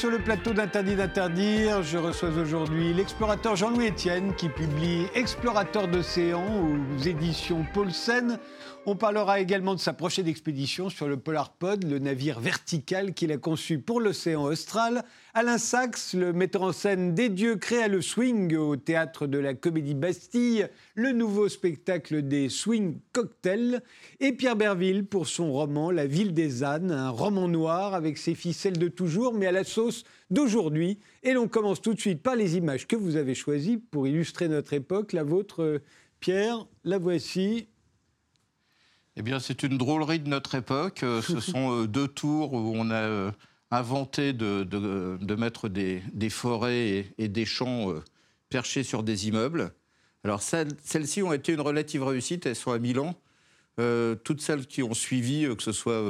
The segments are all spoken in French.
Sur le plateau d'Interdit d'interdire. Je reçois aujourd'hui l'explorateur Jean-Louis Etienne qui publie Explorateur d'océan aux éditions Paulsen. On parlera également de sa prochaine expédition sur le Polar Pod, le navire vertical qu'il a conçu pour l'océan austral. Alain Sachs, le metteur en scène des dieux, créa le swing au théâtre de la Comédie Bastille, le nouveau spectacle des swing cocktails. Et Pierre Berville pour son roman La ville des ânes, un roman noir avec ses ficelles de toujours, mais à la sauce d'aujourd'hui. Et l'on commence tout de suite par les images que vous avez choisies pour illustrer notre époque. La vôtre, Pierre, la voici. Eh bien, c'est une drôlerie de notre époque. Euh, ce sont euh, deux tours où on a euh, inventé de, mettre des, forêts et, des champs perchés sur des immeubles. Alors, celles-ci ont été une relative réussite. Elles sont à Milan. toutes celles qui ont suivi, que ce soit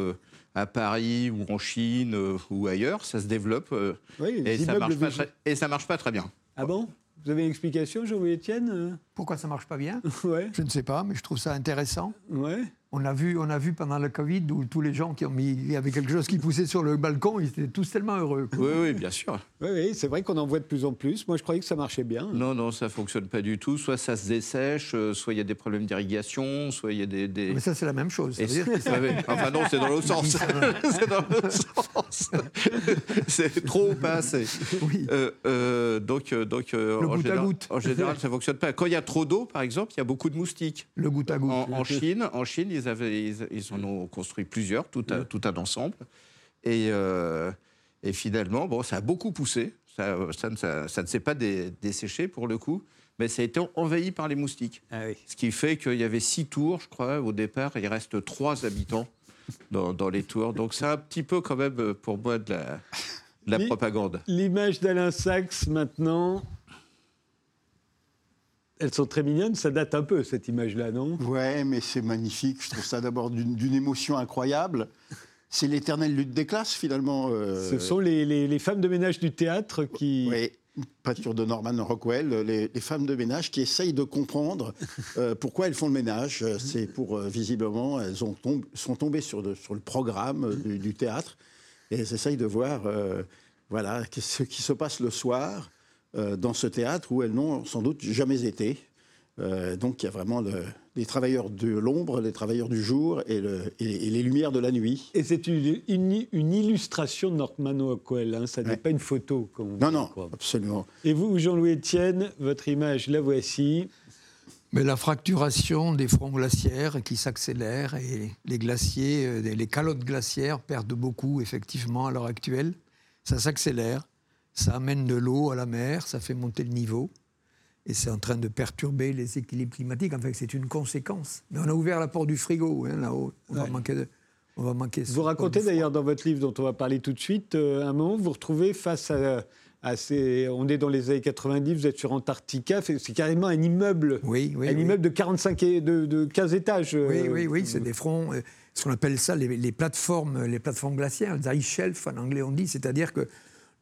à Paris ou en Chine ou ailleurs, ça se développe et, ça marche et ça marche pas très bien. Ah bon? Vous avez une explication, Jean-Louis Etienne Pourquoi ça marche pas bien? Ouais. Je ne sais pas, mais je trouve ça intéressant. Ouais. On a, vu, on a vu pendant le Covid où tous les gens qui ont mis, il y avait quelque chose qui poussait sur le balcon, ils étaient tous tellement heureux. Oui, oui, bien sûr. Oui, oui c'est vrai qu'on en voit de plus en plus. Moi, je croyais que ça marchait bien. Non, non, ça fonctionne pas du tout. Soit ça se dessèche, euh, soit il y a des problèmes d'irrigation, soit il y a des, Mais ça, c'est la même chose. enfin non, c'est dans l'autre sens. c'est dans l'autre sens. c'est trop, pas assez. Oui. Euh, euh, donc, donc le en, goutte général, à goutte. en général, ça fonctionne pas. Quand il y a trop d'eau, par exemple, il y a beaucoup de moustiques. Le goutte à goutte. En, Chine, en Chine, ils avaient, ils, en ont construit plusieurs, tout, tout un ensemble. Et, euh, et, finalement, bon, ça a beaucoup poussé. Ça, ça, ça, ne s'est pas desséché pour le coup, mais ça a été envahi par les moustiques. Ah Ce qui fait qu'il y avait six tours, je crois, au départ, et il reste trois habitants dans, dans les tours. Donc c'est un petit peu quand même pour moi de la, la propagande. L'image d'Alain Sachs maintenant, elles sont très mignonnes, ça date un peu cette image-là, non? Ouais, mais c'est magnifique. Je trouve ça d'abord d'une émotion incroyable. C'est l'éternelle lutte des classes, finalement. Euh. Ce sont les, les, femmes de ménage du théâtre qui. Oui, peinture de Norman Rockwell, les, femmes de ménage qui essayent de comprendre euh, pourquoi elles font le ménage. C'est pour, euh, visiblement, elles ont sont tombées sur, sur le programme du, théâtre et elles essayent de voir voilà, ce qui se passe le soir euh, dans ce théâtre où elles n'ont sans doute jamais été. Euh, donc il y a vraiment les travailleurs de l'ombre, les travailleurs du jour et, les lumières de la nuit. Et c'est une, une, illustration de Norman Rockwell, hein, ça n'est pas une photo. Comme non, non, absolument. Et vous, Jean-Louis Etienne, votre image, la voici. Mais la fracturation des fronts glaciaires qui s'accélèrent et les glaciers, euh, les calottes glaciaires perdent beaucoup effectivement à l'heure actuelle. Ça s'accélère ça amène de l'eau à la mer, ça fait monter le niveau, et c'est en train de perturber les équilibres climatiques. En fait, c'est une conséquence. Mais on a ouvert la porte du frigo, hein, là-haut. On, va manquer de, on va manquer Vous racontez d'ailleurs dans votre livre, dont on va parler tout de suite, euh, un moment, vous vous retrouvez face à, ces, on est dans les années 90, vous êtes sur Antarctica, c'est carrément un immeuble, oui, oui, un immeuble de 45 et de, de 15 étages. Euh, oui, oui, oui, c'est des fronts, euh, ce qu'on appelle ça les, les, plateformes, les plateformes glaciaires, les ice shelf en anglais on dit, c'est-à-dire que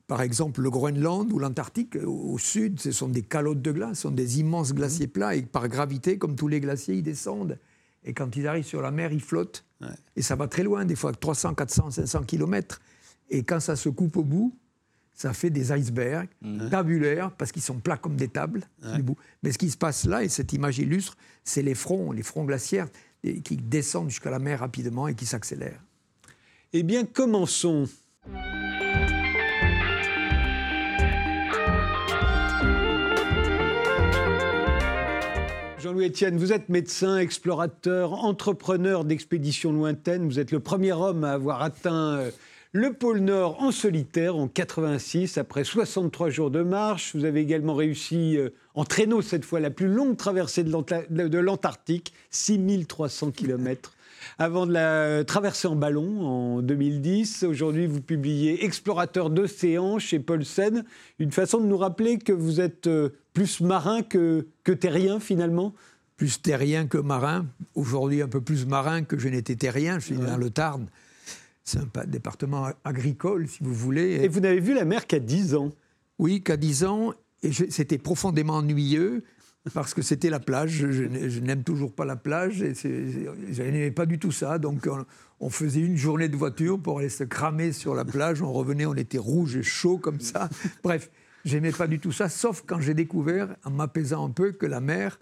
par exemple, le Groenland ou l'Antarctique, au sud, ce sont des calottes de glace, ce sont des immenses glaciers plats, et par gravité, comme tous les glaciers, ils descendent. Et quand ils arrivent sur la mer, ils flottent. Et ça va très loin, des fois 300, 400, 500 km. Et quand ça se coupe au bout, ça fait des icebergs mmh. tabulaires, parce qu'ils sont plats comme des tables. Du bout. Mais ce qui se passe là, et cette image illustre, c'est les fronts, les fronts glaciaires qui descendent jusqu'à la mer rapidement et qui s'accélèrent. Eh bien, commençons. Jean-Louis Etienne, vous êtes médecin, explorateur, entrepreneur d'expéditions lointaines. Vous êtes le premier homme à avoir atteint euh, le pôle Nord en solitaire en 86, après 63 jours de marche. Vous avez également réussi euh, en traîneau cette fois la plus longue traversée de l'Antarctique, 6300 km avant de la traverser en ballon en 2010. Aujourd'hui, vous publiez Explorateur d'océan chez Paulsen, une façon de nous rappeler que vous êtes euh, plus marin que, que terrien finalement? Plus terrien que marin. Aujourd'hui, un peu plus marin que je n'étais terrien. Je suis dans le Tarn. C'est un département agricole, si vous voulez. Et vous n'avez vu la mer qu'à 10 ans? Oui, qu'à 10 ans. Et c'était profondément ennuyeux parce que c'était la plage. Je, je n'aime toujours pas la plage et je n'aimais pas du tout ça. Donc on, on, faisait une journée de voiture pour aller se cramer sur la plage. On revenait, on était rouge et chaud comme ça. Bref, j'aimais pas du tout ça, sauf quand j'ai découvert, en m'apaisant un peu, que la mer,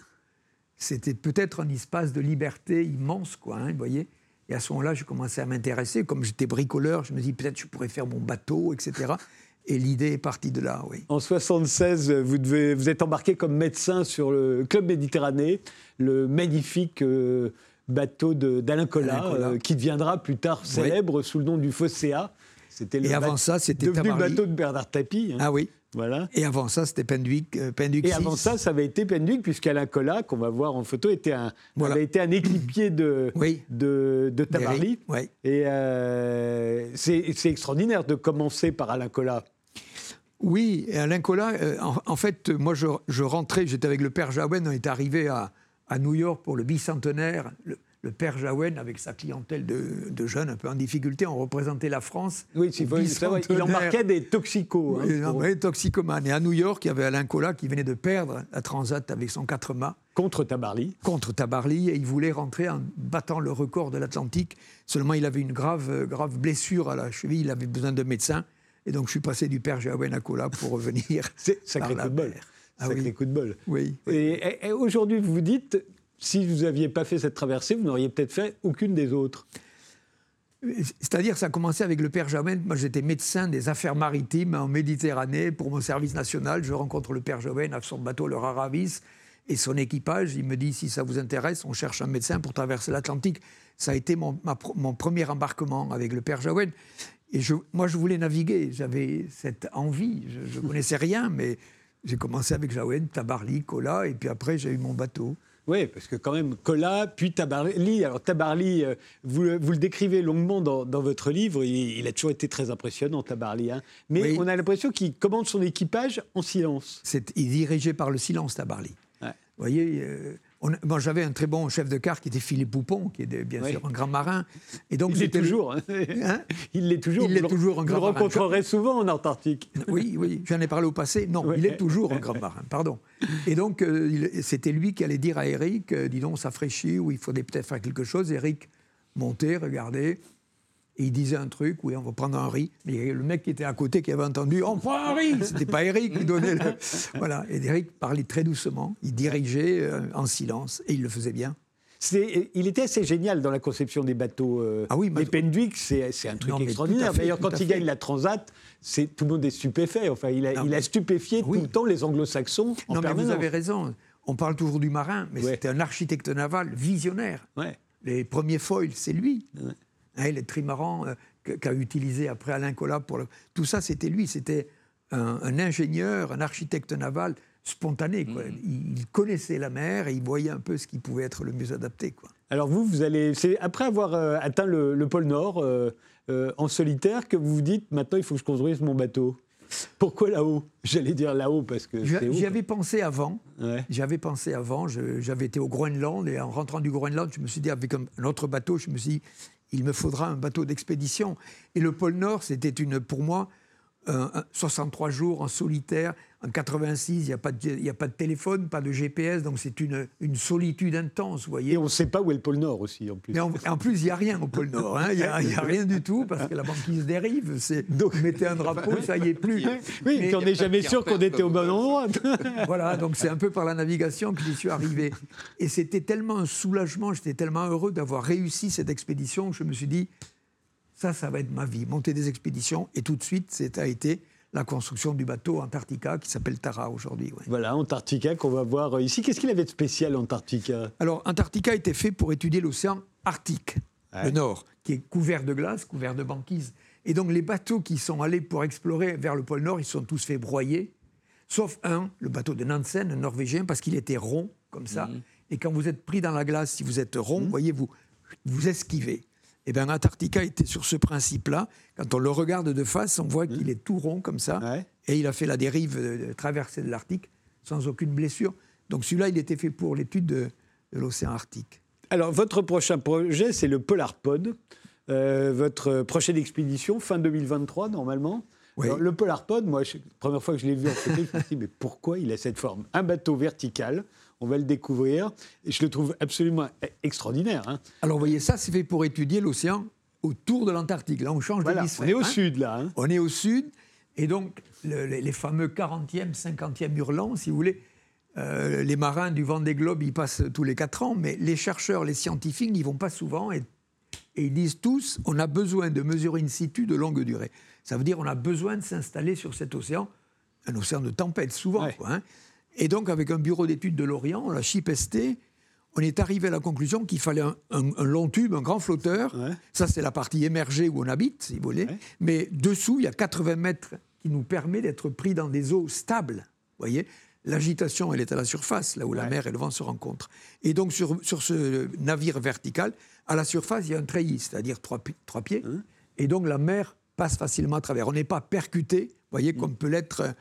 c'était peut-être un espace de liberté immense, quoi. Hein, vous voyez et à ce moment-là, je commençais à m'intéresser. Comme j'étais bricoleur, je me dis peut-être je pourrais faire mon bateau, etc. Et l'idée est partie de là, oui. En 76, vous, devez, vous êtes embarqué comme médecin sur le Club Méditerranée, le magnifique euh, bateau d'Alain Collat, euh, qui deviendra plus tard célèbre sous le nom du Fosséa. C'était le Et avant ça, c'était devenu le bateau de Bernard Tapie. Hein. Ah oui. Voilà. Et avant ça, c'était Penduic, euh, Et avant ça, ça avait été Penduic, puisqu'Alain Collat, qu'on va voir en photo, était un, avait été un équipier de, de, de Tabarly. Oui. Et c'est extraordinaire de commencer par Alain Collat. Oui, et Alain Collat, euh, en, fait, moi je, rentrais, j'étais avec le père Jaouen, on est arrivé à, New York pour le bicentenaire. Le, père Jaouen, avec sa clientèle de, jeunes un peu en difficulté, on représentait la France. Oui, il, il embarquait des toxicos. Hein, oui, toxicomanes. Et à New York, il y avait Alain Collat qui venait de perdre la Transat avec son 4 mâts. Contre Tabarly. Contre Tabarly, et il voulait rentrer en battant le record de l'Atlantique. Seulement, il avait une grave, grave blessure à la cheville, il avait besoin de médecin. Et donc, je suis passé du père Jaouen à Cola pour revenir. C'est sacré coup de bol. Ah sacré coup de bol. Oui. Et, aujourd'hui, vous vous dites, si vous n'aviez pas fait cette traversée, vous n'auriez peut-être fait aucune des autres. C'est-à-dire, ça a commencé avec le père Jaouen. Moi, j'étais médecin des affaires maritimes en Méditerranée pour mon service national. Je rencontre le père Jaouen à son bateau, le Raravis, et son équipage. Il me dit si ça vous intéresse, on cherche un médecin pour traverser l'Atlantique. Ça a été mon, premier embarquement avec le père Jaouen. Et moi, je voulais naviguer, j'avais cette envie. Je ne connaissais rien, mais j'ai commencé avec Jaouen, Tabarly, Kola, et puis après, j'ai eu mon bateau. Oui, parce que quand même, Kola, puis Tabarly. Alors, Tabarly, euh, vous, vous le décrivez longuement dans, votre livre. Il, a toujours été très impressionnant, Tabarly. Hein. Mais on a l'impression qu'il commande son équipage en silence. il est dirigé par le silence, Tabarly. Vous voyez, euh, j'avais un très bon chef de car qui était Philippe Poupon, qui est bien sûr un grand marin. Et donc, il l'est toujours. Hein. Hein il l'est toujours. Il l'est toujours un grand marin. Vous le rencontrerez souvent en Antarctique. Oui, oui, j'en ai parlé au passé. Non, il est toujours un grand marin, pardon. Et donc, euh, c'était lui qui allait dire à Eric, euh, dis donc, ça fraîchit, ou il faudrait peut-être faire quelque chose. Eric montait, regardait, et il disait un truc, oui, on va prendre un riz. Mais le mec qui était à côté, qui avait entendu, on prend un riz C'était pas Eric qui donnait le. Voilà. Et Eric parlait très doucement, il dirigeait euh, en silence, et il le faisait bien. il était assez génial dans la conception des bateaux. Euh, ah oui, les Pendwick, c'est un truc extraordinaire. D'ailleurs, quand il gagne la Transat, tout le monde est stupéfait. Enfin, il a, il a stupéfié tout le temps les anglo-saxons. Non, mais vous avez raison. On parle toujours du marin, mais c'était un architecte naval visionnaire. Ouais. Les premiers foils, c'est lui. Hein, les trimarans euh, qu'a utilisé après Alain Collat pour le... Tout ça, c'était lui. C'était un, ingénieur, un architecte naval spontané. Quoi. Mm. Il, connaissait la mer et il voyait un peu ce qui pouvait être le mieux adapté. Quoi. Alors vous, vous allez, c'est après avoir euh, atteint le, pôle Nord euh, en solitaire que vous vous dites maintenant il faut que je construise mon bateau. Pourquoi là-haut? J'allais dire là-haut parce que. J'y avais pensé avant. J'avais pensé avant. J'avais été au Groenland et en rentrant du Groenland, je me suis dit avec un, autre bateau, je me suis dit il me faudra un bateau d'expédition. Et le pôle Nord, c'était une, pour moi, 63 jours en solitaire. En 86, il n'y a, pas de, a pas de téléphone, pas de GPS, donc c'est une, une solitude intense, vous voyez. Et on ne sait pas où est le pôle Nord aussi, en plus. Mais en, plus, il n'y a rien au pôle Nord. Hein. Il n'y a, rien du tout, parce que la banquise dérive. Donc, mettez un drapeau, ça y est plus. Oui, mais on n'est jamais sûr qu'on était au bon endroit. voilà, donc c'est un peu par la navigation que j'y suis arrivé. Et c'était tellement un soulagement, j'étais tellement heureux d'avoir réussi cette expédition que je me suis dit, ça, ça va être ma vie, monter des expéditions. Et tout de suite, ça a été la construction du bateau Antarctica qui s'appelle Tara aujourd'hui. Voilà, Antarctica qu'on va voir ici. Qu'est-ce qu'il avait de spécial, Antarctica? Alors, Antarctica était fait pour étudier l'océan Arctique, le Nord, qui est couvert de glace, couvert de banquise. Et donc, les bateaux qui sont allés pour explorer vers le pôle Nord, ils sont tous fait broyer, sauf un, le bateau de Nansen, un Norvégien, parce qu'il était rond, comme ça. Mhm. Et quand vous êtes pris dans la glace, si vous êtes rond, mhm. voyez, vous, vous esquivez. Et eh bien, Antarctica était sur ce principe-là. Quand on le regarde de face, on voit qu'il est tout rond comme ça. Et il a fait la dérive de, traversée de l'Arctique sans aucune blessure. Donc celui-là, il était fait pour l'étude de, l'océan Arctique. Alors, votre prochain projet, c'est le Polar Pod. Euh, votre prochaine expédition, fin 2023, normalement. Oui. Alors, le Polar Pod, moi, la première fois que je l'ai vu en photo, je me suis dit, mais pourquoi il a cette forme? Un bateau vertical, on va le découvrir, et je le trouve absolument e- extraordinaire. hein. Alors, vous voyez, ça, c'est fait pour étudier l'océan autour de l'Antarctique. Là, on change Voilà, on d'hémisphère. est au hein. sud, là. hein. On est au sud, et donc le- les, les fameux 40e, 50e hurlants, si vous voulez, euh, les marins du Vendée Globe, ils passent tous les 4 ans, mais les chercheurs, les scientifiques n'y vont pas souvent, et, et ils disent tous, on a besoin de mesurer in situ de longue durée. Ça veut dire on a besoin de s'installer sur cet océan, un océan de tempête souvent. Ouais. quoi, hein. Et donc avec un bureau d'études de l'Orient, la CHIP-ST, on est arrivé à la conclusion qu'il fallait un, un- un long tube, un grand flotteur. Ouais. Ça, c'est la partie émergée où on habite, si vous voulez. Ouais. Mais dessous, il y a 80 mètres qui nous permet d'être pris dans des eaux stables. Vous voyez? L'agitation, elle est à la surface, là où la mer et le vent se rencontrent. Et donc, sur, sur ce navire vertical, à la surface, il y a un treillis, c'est-à-dire trois, trois pieds. Hein? Et donc, la mer passe facilement à travers. On n'est pas percuté, vous voyez, Mmh. comme peut l'être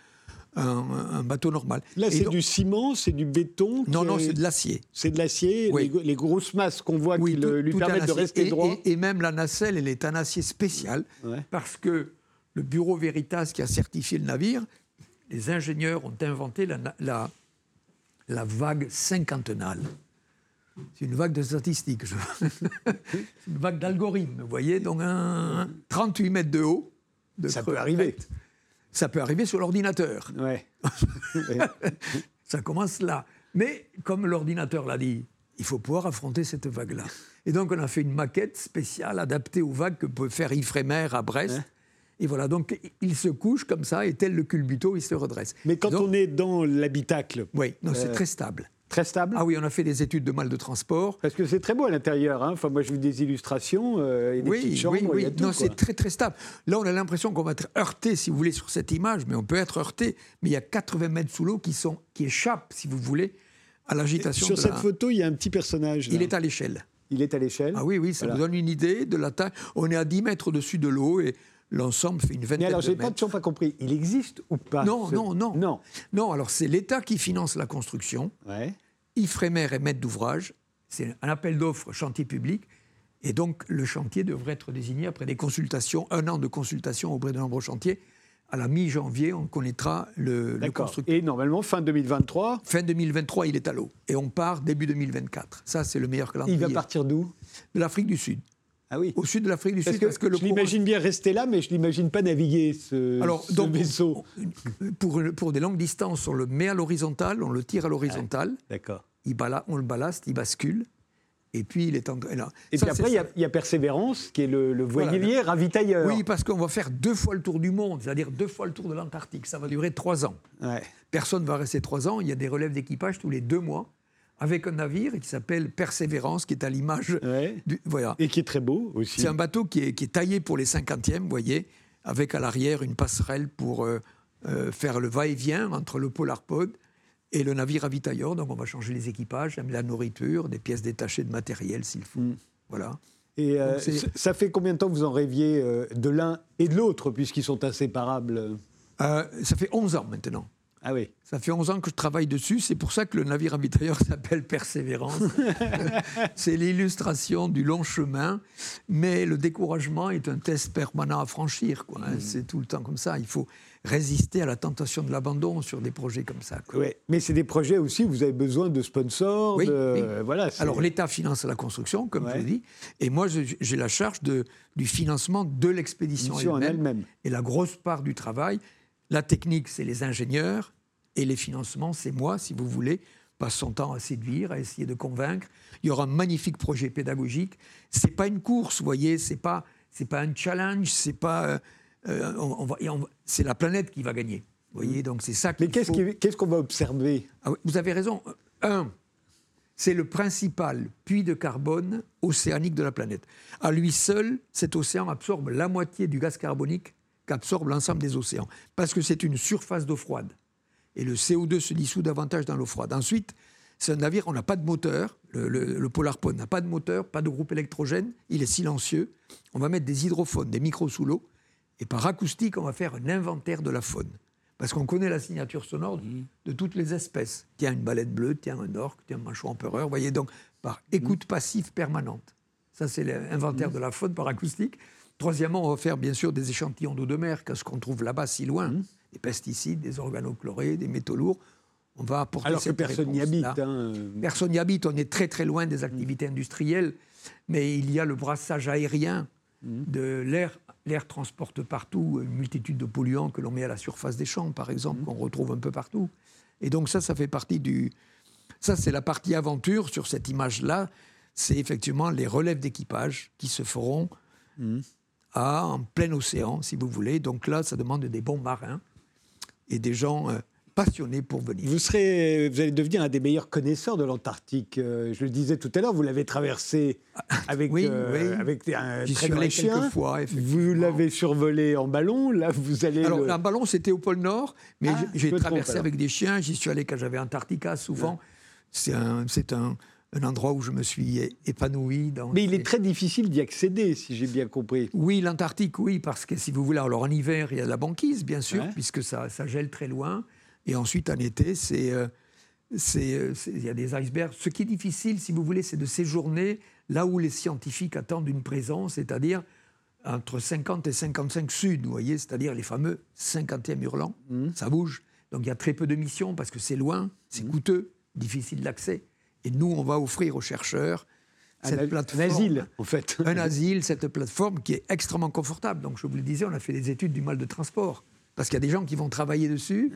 un, un bateau normal. Là, c'est donc- du ciment, c'est du béton. Non, non, est- c'est de l'acier. C'est de l'acier, Oui. les, grosses masses qu'on voit qui tout- le- lui permettent de rester Et- droit. Et, et même la nacelle, elle est un acier spécial, Ouais. parce que le bureau Veritas qui a certifié le navire, les ingénieurs ont inventé la, na- la, la vague cinquantenale. C'est une vague de statistiques, je- C'est une vague d'algorithmes, vous voyez, donc un 38 mètres de haut. de Ça creux peut arriver. Ça peut arriver sur l'ordinateur. Ouais. Ça commence là. Mais comme l'ordinateur l'a dit, il faut pouvoir affronter cette vague-là. Et donc on a fait une maquette spéciale adaptée aux vagues que peut faire Ifremer à Brest. Ouais. Et voilà, donc il se couche comme ça, et tel le culbuto, il se redresse. Mais quand Donc- on est dans l'habitacle, Oui, non, c'est Euh, très stable. Très stable Ah oui, on a fait des études de mal de transport. Parce que c'est très beau à l'intérieur. Hein. Enfin, moi, je vu des illustrations euh, et des Oui, petites chambres. oui, il oui. y a tout, non, quoi. c'est très très stable. Là, on a l'impression qu'on va être heurté, si vous voulez, sur cette image, mais on peut être heurté. Mais il y a 80 mètres sous l'eau qui, sont, qui échappent, si vous voulez, à l'agitation. Sur de cette la- photo, il y a un petit personnage. Il est à l'échelle. Il est à l'échelle. Ah oui, oui, ça Voilà. vous donne une idée de la taille. On est à 10 mètres au-dessus de l'eau et l'ensemble fait une vingtaine Mais alors, de j'ai mètres. pas toujours pas compris. Il existe ou pas Non, ce- non, non. Non. Non, alors c'est l'État qui finance la construction. Ouais. Ifremer est maître d'ouvrage. C'est un appel d'offres chantier public. Et donc, le chantier devrait être désigné après des consultations, un an de consultation auprès de nombreux chantiers. À la mi-janvier, on connaîtra le, le constructeur. Et normalement, fin 2023, Fin 2023, il est à l'eau. Et on part début 2024. Ça, c'est le meilleur calendrier. il va partir d'où? De l'Afrique du Sud. Ah oui. Au sud de l'Afrique du Parce Sud, que, parce que le je courant- l'imagine bien rester là, mais je l'imagine pas naviguer ce, Alors, ce donc, vaisseau. Pour, pour des longues distances, on le met à l'horizontale, on le tire à l'horizontale, D'accord. il bala- on le ballaste, il bascule, et puis il est en et là. Et Ça, puis après, il y, a- il y a Persévérance, qui est le, le Voilà. voilier ravitailleur. Oui, parce qu'on va faire deux fois le tour du monde, c'est-à-dire deux fois le tour de l'Antarctique. Ça va durer trois ans. Ouais. Personne ne va rester trois ans. Il y a des relèves d'équipage tous les deux mois, avec un navire qui s'appelle Persévérance, qui est à l'image. Ouais. du- Voilà. Et qui est très beau aussi. C'est un bateau qui est, qui est taillé pour les 50e, vous voyez, avec à l'arrière une passerelle pour euh, euh, faire le va-et-vient entre le Polar Pod et le navire ravitailleur. Donc on va changer les équipages, la nourriture, des pièces détachées de matériel s'il faut. Mm. Voilà. Et euh, ça fait combien de temps que vous en rêviez de l'un et de l'autre, puisqu'ils sont inséparables? Ça fait 11 ans maintenant. Ah oui. Ça fait 11 ans que je travaille dessus. C'est pour ça que le navire ravitailleur s'appelle Persévérance. c'est l'illustration du long chemin. Mais le découragement est un test permanent à franchir. quoi, hein. C'est tout le temps comme ça. Il faut résister à la tentation de l'abandon sur des projets comme ça. quoi. Ouais. Mais c'est des projets aussi où vous avez besoin de sponsors. Oui, de- oui. Voilà, c'est- Alors l'État finance la construction, comme je Ouais. vous dis, et moi je- j'ai la charge de, du financement de l'expédition elle-même. elle-même. Et la grosse part du travail, la technique, c'est les ingénieurs, et les financements, c'est moi, si vous voulez, passe son temps à séduire, à essayer de convaincre. Il y aura un magnifique projet pédagogique. C'est pas une course, vous voyez, c'est pas c'est pas un challenge, c'est pas euh, euh, on- on va- et on va- c'est la planète qui va gagner. Vous voyez, donc c'est ça. Mais qu'est-ce faut- qui- qu'est-ce qu'on va observer? Ah vous avez raison. Un, c'est le principal puits de carbone océanique de la planète. À lui seul, cet océan absorbe la moitié du gaz carbonique qu'absorbe l'ensemble des océans, parce que c'est une surface d'eau froide. Et le CO2 se dissout davantage dans l'eau froide. Ensuite, c'est un navire, on n'a pas de moteur. Le, le, le Polar n'a pas de moteur, pas de groupe électrogène. Il est silencieux. On va mettre des hydrophones, des micros sous l'eau. Et par acoustique, on va faire un inventaire de la faune. Parce qu'on connaît la signature sonore de, toutes les espèces. Tiens, une balette bleue, tiens, un orque, tiens, un manchot empereur. Vous voyez, donc, par écoute passive permanente. Ça, c'est l'inventaire de la faune par acoustique. Troisièmement, on va faire bien sûr des échantillons d'eau de mer, qu'est-ce qu'on trouve là-bas si loin? Des pesticides, des organochlorés, des métaux lourds. On va apporter Alors que cette personne n'y habite. hein. Personne n'y habite, on est très très loin des activités industrielles, mais il y a le brassage aérien de l'air. L'air transporte partout une multitude de polluants que l'on met à la surface des champs, par exemple, qu'on retrouve un peu partout. Et donc ça, ça fait partie du... Ça, c'est la partie aventure sur cette image-là. C'est effectivement les relèves d'équipage qui se feront à, en plein océan, si vous voulez. Donc là, ça demande des bons marins et des gens euh, passionnés pour venir. Vous, serez, vous allez devenir un des meilleurs connaisseurs de l'Antarctique. Euh, je le disais tout à l'heure, vous l'avez traversé avec, Oui, euh, oui. avec un très allé chien. fois, Vous l'avez survolé en ballon. Là, vous allez. Alors, le- un ballon, c'était au pôle Nord, mais Ah, j'ai- trompe, traversé avec des chiens. J'y suis allé quand j'avais Antarctica, souvent. C'est un, c'est un, un endroit où je me suis épanoui. Dans Mais il est très difficile d'y accéder, si j'ai bien compris. Oui, l'Antarctique, oui, parce que si vous voulez, alors en hiver, il y a de la banquise, bien sûr, Ouais. puisque ça, ça gèle très loin. Et ensuite, en été, c'est, euh, c'est, euh, il y a des icebergs. Ce qui est difficile, si vous voulez, c'est de séjourner là où les scientifiques attendent une présence, c'est-à-dire entre 50 et 55 sud, vous voyez, c'est-à-dire les fameux 50e hurlants. Mmh. Ça bouge. Donc il y a très peu de missions parce que c'est loin, c'est Mmh. coûteux, difficile d'accès. Et nous, on va offrir aux chercheurs Un, cette un plateforme asile, en fait. un asile, cette plateforme qui est extrêmement confortable. Donc, je vous le disais, on a fait des études du mal de transport. Parce qu'il y a des gens qui vont travailler dessus.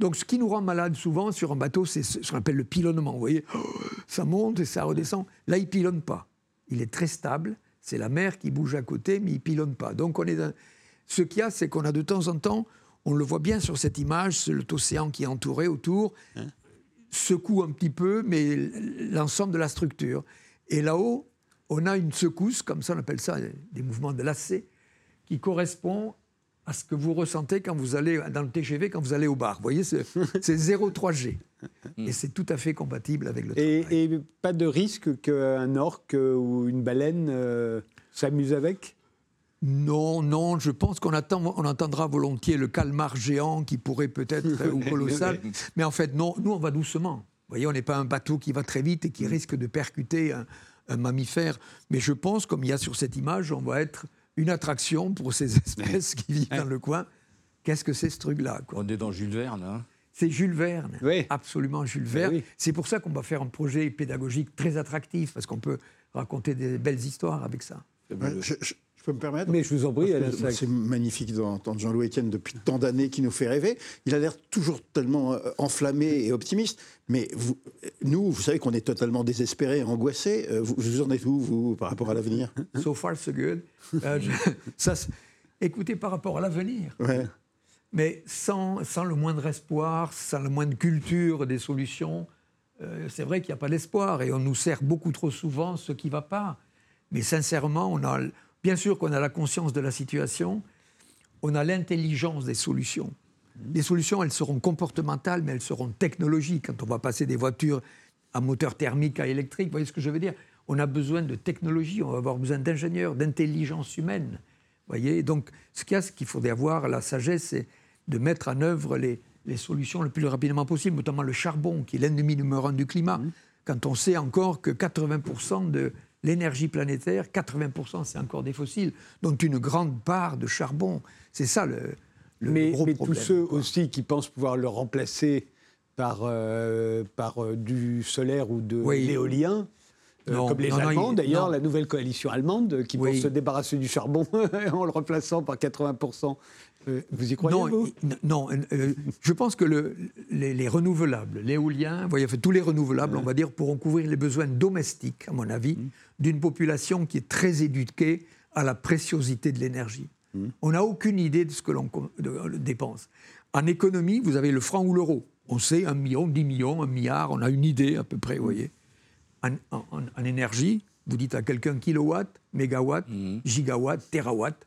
Donc, ce qui nous rend malade souvent sur un bateau, c'est ce qu'on appelle le pilonnement. Vous voyez, ça monte et ça redescend. Là, il ne pilonne pas. Il est très stable. C'est la mer qui bouge à côté, mais il ne pilonne pas. Donc, on est dans- ce qu'il y a, c'est qu'on a de temps en temps, on le voit bien sur cette image, c'est l'océan qui est entouré autour, secoue un petit peu, mais l'ensemble de la structure. Et là-haut, on a une secousse, comme ça on appelle ça des mouvements de lacet, qui correspond à ce que vous ressentez quand vous allez dans le TGV, quand vous allez au bar. Vous voyez, c'est c'est 0,3G. Et c'est tout à fait compatible avec le travail. et, et pas de risque qu'un orque ou une baleine euh, s'amuse avec? Non, non, je pense qu'on attend, on entendra volontiers le calmar géant qui pourrait peut-être, ou colossal. Mais en fait, non, nous, on va doucement. Vous voyez, on n'est pas un bateau qui va très vite et qui risque de percuter un, un mammifère. Mais je pense, comme il y a sur cette image, on va être une attraction pour ces espèces qui vivent dans le coin. Qu'est-ce que c'est ce truc-là On est dans Jules Verne. hein. C'est Jules Verne, Oui. absolument Jules Verne. oui. C'est pour ça qu'on va faire un projet pédagogique très attractif, parce qu'on peut raconter des belles histoires avec ça. Ouais, je, je- je peux me permettre Mais je vous en prie. C'est magnifique d'entendre Jean-Louis Etienne depuis tant d'années qui nous fait rêver. Il a l'air toujours tellement euh, enflammé et optimiste. Mais vous, nous, vous savez qu'on est totalement désespérés, angoissés. Euh, Vous, vous en êtes où, vous, par rapport à l'avenir? So far, so good. Euh, je- ça, écoutez, par rapport à l'avenir, Ouais. mais sans, sans le moindre espoir, sans la moindre culture des solutions, euh, c'est vrai qu'il n'y a pas d'espoir et on nous sert beaucoup trop souvent ce qui ne va pas. Mais sincèrement, on a, bien sûr qu'on a la conscience de la situation, on a l'intelligence des solutions. Les solutions, elles seront comportementales, mais elles seront technologiques. Quand on va passer des voitures à moteur thermique à électrique, vous voyez ce que je veux dire? On a besoin de technologie, on va avoir besoin d'ingénieurs, d'intelligence humaine. voyez? Donc, ce qu'il y a, ce qu'il faudrait avoir, la sagesse, c'est de mettre en œuvre les, les solutions le plus rapidement possible, notamment le charbon, qui est l'ennemi numéro un du climat. Quand on sait encore que 80% de l'énergie planétaire, 80% c'est encore des fossiles, dont une grande part de charbon. C'est ça le, le mais, gros mais problème. tous ceux quoi. aussi qui pensent pouvoir le remplacer par, euh, par euh, du solaire ou de Oui. l'éolien, euh, comme les non, Allemands il- d'ailleurs, la nouvelle coalition allemande qui Oui. se débarrasser du charbon en le remplaçant par 80%. Euh, vous y croyez, non, vous? non euh, je pense que le- les, les renouvelables, l'éolien, voyez, tous les renouvelables, on va dire, pourront couvrir les besoins domestiques, à mon avis, Mmh. d'une population qui est très éduquée à la préciosité de l'énergie. Mmh. On n'a aucune idée de ce que l'on dépense. En économie, vous avez le franc ou l'euro. On sait un million, dix millions, un milliard, on a une idée à peu près, vous voyez. En, en- en- en énergie, vous dites à quelqu'un kilowatt, mégawatt, gigawatt, terawatt.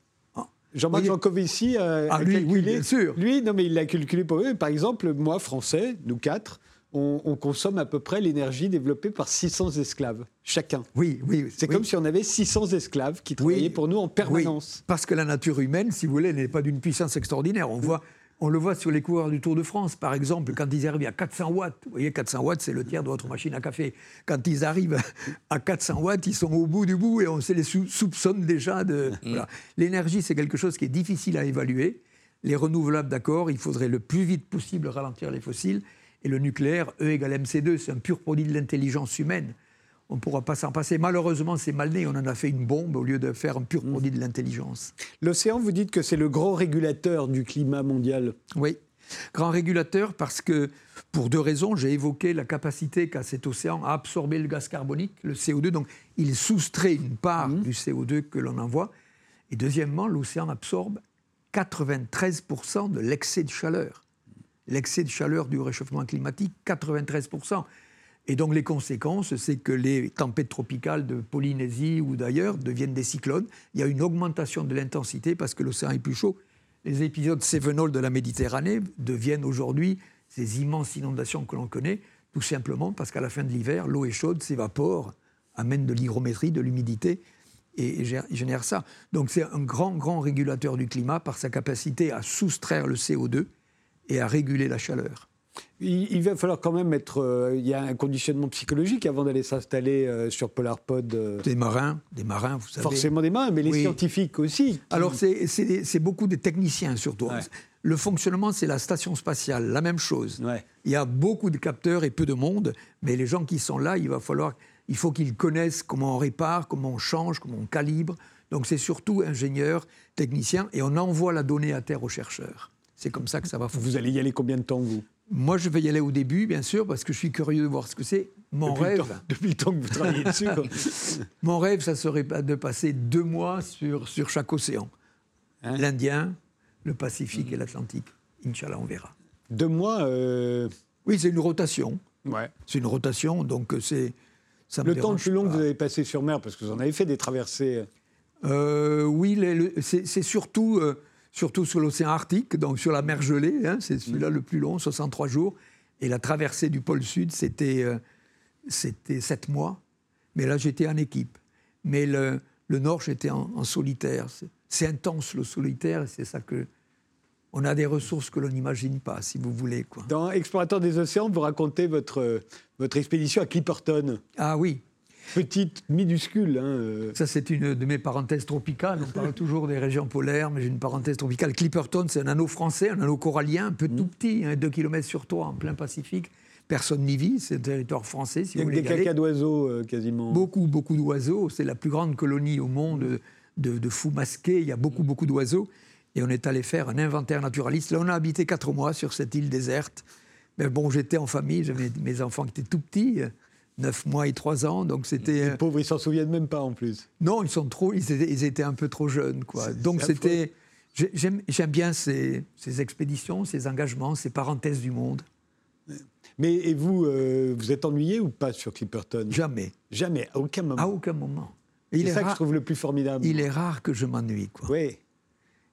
Jean-Marc Jancovici a, Ah, a lui, oui, calculé. bien sûr. Lui, non, mais il l'a calculé pour eux. Par exemple, moi, français, nous quatre, on, on consomme à peu près l'énergie développée par 600 esclaves, chacun. Oui, oui. C'est oui. comme si on avait 600 esclaves qui travaillaient pour nous en permanence. Oui, parce que la nature humaine, si vous voulez, n'est pas d'une puissance extraordinaire. On voit On le voit sur les coureurs du Tour de France, par exemple, quand ils arrivent à 400 watts. Vous voyez, 400 watts, c'est le tiers de votre machine à café. Quand ils arrivent à 400 watts, ils sont au bout du bout et on se les soupçonne déjà de. Voilà. L'énergie, c'est quelque chose qui est difficile à évaluer. Les renouvelables, d'accord, il faudrait le plus vite possible ralentir les fossiles. Et le nucléaire, E égale MC2, c'est un pur produit de l'intelligence humaine. On ne pourra pas s'en passer. Malheureusement, c'est mal né. On en a fait une bombe au lieu de faire un pur produit de l'intelligence. L'océan, vous dites que c'est le grand régulateur du climat mondial. Oui, grand régulateur parce que, pour deux raisons, j'ai évoqué la capacité qu'a cet océan à absorber le gaz carbonique, le CO2. Donc, il soustrait une part mmh. du CO2 que l'on envoie. Et deuxièmement, l'océan absorbe 93% de l'excès de chaleur. L'excès de chaleur du réchauffement climatique, 93%. Et donc les conséquences, c'est que les tempêtes tropicales de Polynésie ou d'ailleurs deviennent des cyclones. Il y a une augmentation de l'intensité parce que l'océan est plus chaud. Les épisodes sévenol de la Méditerranée deviennent aujourd'hui ces immenses inondations que l'on connaît, tout simplement parce qu'à la fin de l'hiver, l'eau est chaude, s'évapore, amène de l'hygrométrie, de l'humidité, et génère ça. Donc c'est un grand, grand régulateur du climat par sa capacité à soustraire le CO2 et à réguler la chaleur. Il, va falloir quand même être. Euh, il y a un conditionnement psychologique avant d'aller s'installer euh, sur PolarPod. Euh. Des marins, des marins, vous savez. Forcément des marins, mais les scientifiques aussi. Alors c'est beaucoup des techniciens surtout. Le fonctionnement, c'est la station spatiale, la même chose. Il y a beaucoup de capteurs et peu de monde, mais les gens qui sont là, il va falloir il faut qu'ils connaissent comment on répare, comment on change, comment on calibre. Donc c'est surtout ingénieur, technicien, et on envoie la donnée à terre aux chercheurs. C'est comme ça que ça va fonctionner. Vous allez y aller combien de temps, vous? Moi, je vais y aller au début, bien sûr, parce que je suis curieux de voir ce que c'est. Mon rêve. depuis le temps que vous travaillez dessus. Mon rêve, ça serait de passer deux mois sur, sur chaque océan hein L'Indien, le Pacifique et l'Atlantique. Inch'Allah, on verra. Deux mois euh, Oui, c'est une rotation. Ouais. C'est une rotation, donc c'est le temps le plus long que vous avez passé sur mer, parce que vous en avez fait des traversées. Euh, oui, c'est surtout, euh, surtout sur l'océan Arctique, donc sur la mer gelée, hein, c'est celui-là mm. le plus long, 63 jours. Et la traversée du pôle Sud, c'était euh, c'était 7 mois. Mais là, j'étais en équipe. Mais le, le Nord, j'étais en, en, solitaire. C'est intense le solitaire, c'est ça que, on a des ressources que l'on n'imagine pas, si vous voulez. Quoi. Dans Explorateur des océans, vous racontez votre, votre expédition à Clipperton. Ah oui. Petite, minuscule. Hein, euh. Ça, c'est une de mes parenthèses tropicales. On parle toujours des régions polaires, mais j'ai une parenthèse tropicale. Clipperton, c'est un anneau français, un anneau corallien, un peu tout mm. petit, 2 hein, km sur 3 en plein Pacifique. Personne n'y vit, c'est un territoire français. Il y a des cacas d'oiseaux euh, quasiment. Beaucoup, beaucoup d'oiseaux. C'est la plus grande colonie au monde de, de fous masqués. Il y a beaucoup, beaucoup d'oiseaux. Et on est allé faire un inventaire naturaliste. Là, on a habité quatre mois sur cette île déserte. Mais bon, j'étais en famille, j'avais mes enfants qui étaient tout petits, 9 mois et 3 ans, donc c'était... Les pauvres, ils s'en souviennent même pas en plus. Non, ils, sont trop, ils, étaient, ils étaient un peu trop jeunes, quoi. Donc c'était... J'aime bien ces, ces, expéditions, ces engagements, ces parenthèses du monde. Mais et vous, euh, vous êtes ennuyé ou pas sur Clipperton? Jamais. Jamais, à aucun moment. À aucun moment. C'est ça que je trouve le plus formidable. Il est rare que je m'ennuie, quoi. Oui.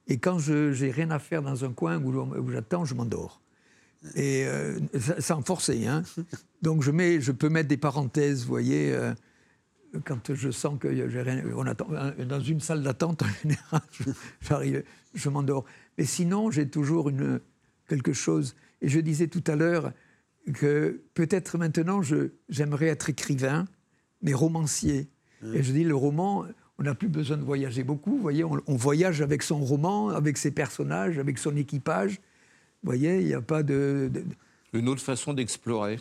Et quand je n'ai rien à faire dans un coin où, j'attends, je m'endors. Et euh, sans forcer. Hein. Donc je, mets, je peux mettre des parenthèses, vous voyez, euh, quand je sens que j'ai rien. On attend, dans une salle d'attente, en général, j'arrive, je m'endors. Mais sinon, j'ai toujours une, quelque chose. Et je disais tout à l'heure que peut-être maintenant, j'aimerais être écrivain, mais romancier. Et je dis, le roman, on n'a plus besoin de voyager beaucoup. Vous voyez, on, voyage avec son roman, avec ses personnages, avec son équipage. Vous voyez, il n'y a pas de... Une autre façon d'explorer.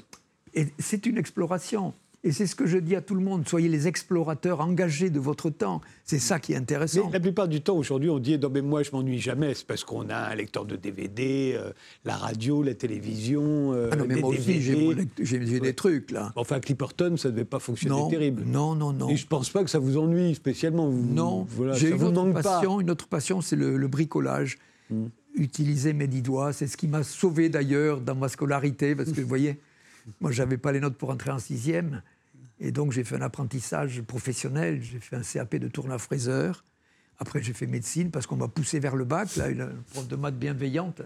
Et c'est une exploration. Et c'est ce que je dis à tout le monde, soyez les explorateurs engagés de votre temps. C'est ça qui est intéressant. Mais la plupart du temps, aujourd'hui, on dit non, mais moi, je m'ennuie jamais. C'est parce qu'on a un lecteur de DVD, euh, la radio, la télévision. Euh, ah non, mais moi aussi, j'ai des trucs, là. Enfin, Clipperton, ça ne devait pas fonctionner non, terrible. Non, non, non. Et je ne pense pas que ça vous ennuie spécialement. non, j'ai une, autre passion, une autre passion, c'est le, bricolage. Hmm. Utiliser mes dix doigts, c'est ce qui m'a sauvé d'ailleurs dans ma scolarité, parce que vous voyez, moi, je n'avais pas les notes pour entrer en sixième. Et donc j'ai fait un apprentissage professionnel, j'ai fait un CAP de tourneur-fraiseur. Après j'ai fait médecine parce qu'on m'a poussé vers le bac. Là, une prof de maths bienveillante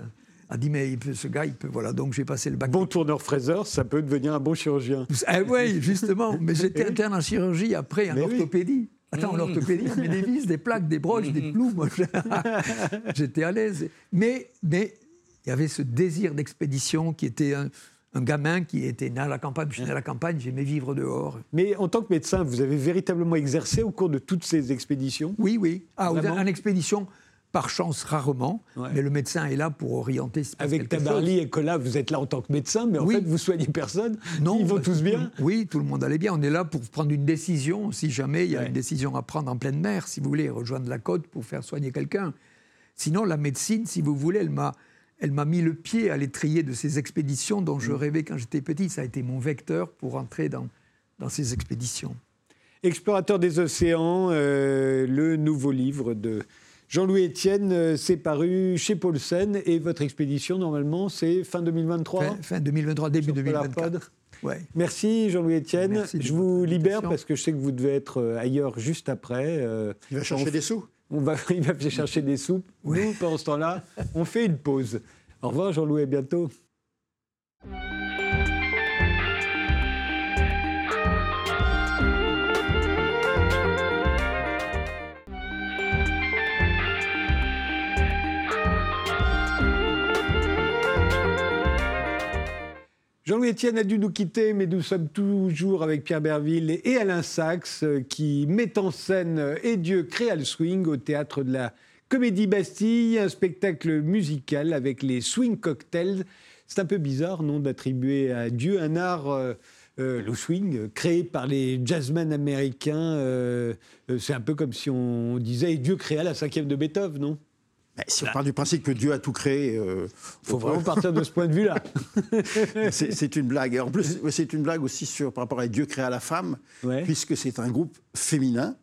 a dit mais ce gars il peut voilà donc j'ai passé le bac. Bon tourneur-fraiseur, ça peut devenir un bon chirurgien. Ah, oui justement, mais j'étais interne en chirurgie après en orthopédie. Attends, en mmh. orthopédie, on met des vis, des plaques, des broches, des clous. j'étais à l'aise. Mais mais il y avait ce désir d'expédition qui était un, un gamin qui était né à la campagne. Je suis né à la campagne, j'aimais vivre dehors. Mais en tant que médecin, vous avez véritablement exercé au cours de toutes ces expéditions? Oui, oui. Ah, en expédition, par chance, rarement. Ouais. Mais le médecin est là pour orienter. passe Avec Tabarly chose. et Colas, vous êtes là en tant que médecin, mais en Oui. fait, vous soignez personne. Non, Ils vont bah, tous bien Oui, tout le monde allait bien. On est là pour prendre une décision, si jamais il y a Ouais. une décision à prendre en pleine mer, si vous voulez, rejoindre la côte pour faire soigner quelqu'un. Sinon, la médecine, si vous voulez, elle m'a, elle m'a mis le pied à l'étrier de ces expéditions dont Mm. je rêvais quand j'étais petit. Ça a été mon vecteur pour entrer dans, dans ces expéditions. Explorateur des océans, euh, le nouveau livre de Jean-Louis Etienne, euh, c'est paru chez Paulsen. Et votre expédition, normalement, c'est fin 2023 Fin, fin 2023, début Sur 2024. Polarpod. Ouais. Merci Jean-Louis Etienne. Je vous libère parce que je sais que vous devez être euh, ailleurs juste après. Euh, Il va chercher on- des sous. On va, il va aller chercher des soupes. Nous, pendant ce temps-là, on fait une pause. Au revoir Jean-Louis, à bientôt. Jean-Louis Etienne a dû nous quitter, mais nous sommes toujours avec Pierre Berville et Alain Sachs, qui met en scène Et Dieu créa le swing au théâtre de la Comédie Bastille, un spectacle musical avec les swing cocktails. C'est un peu bizarre, non, d'attribuer à Dieu un art, euh, euh, le swing, euh, créé par les jazzmen américains. C'est un peu comme si on disait Dieu créa la cinquième de Beethoven, non? Si on part du principe que Dieu a tout créé, euh, Il faut vraiment partir de ce point de vue-là. c'est une blague. En plus, c'est une blague aussi sur, par rapport à Dieu créa la femme, Ouais. puisque c'est un groupe féminin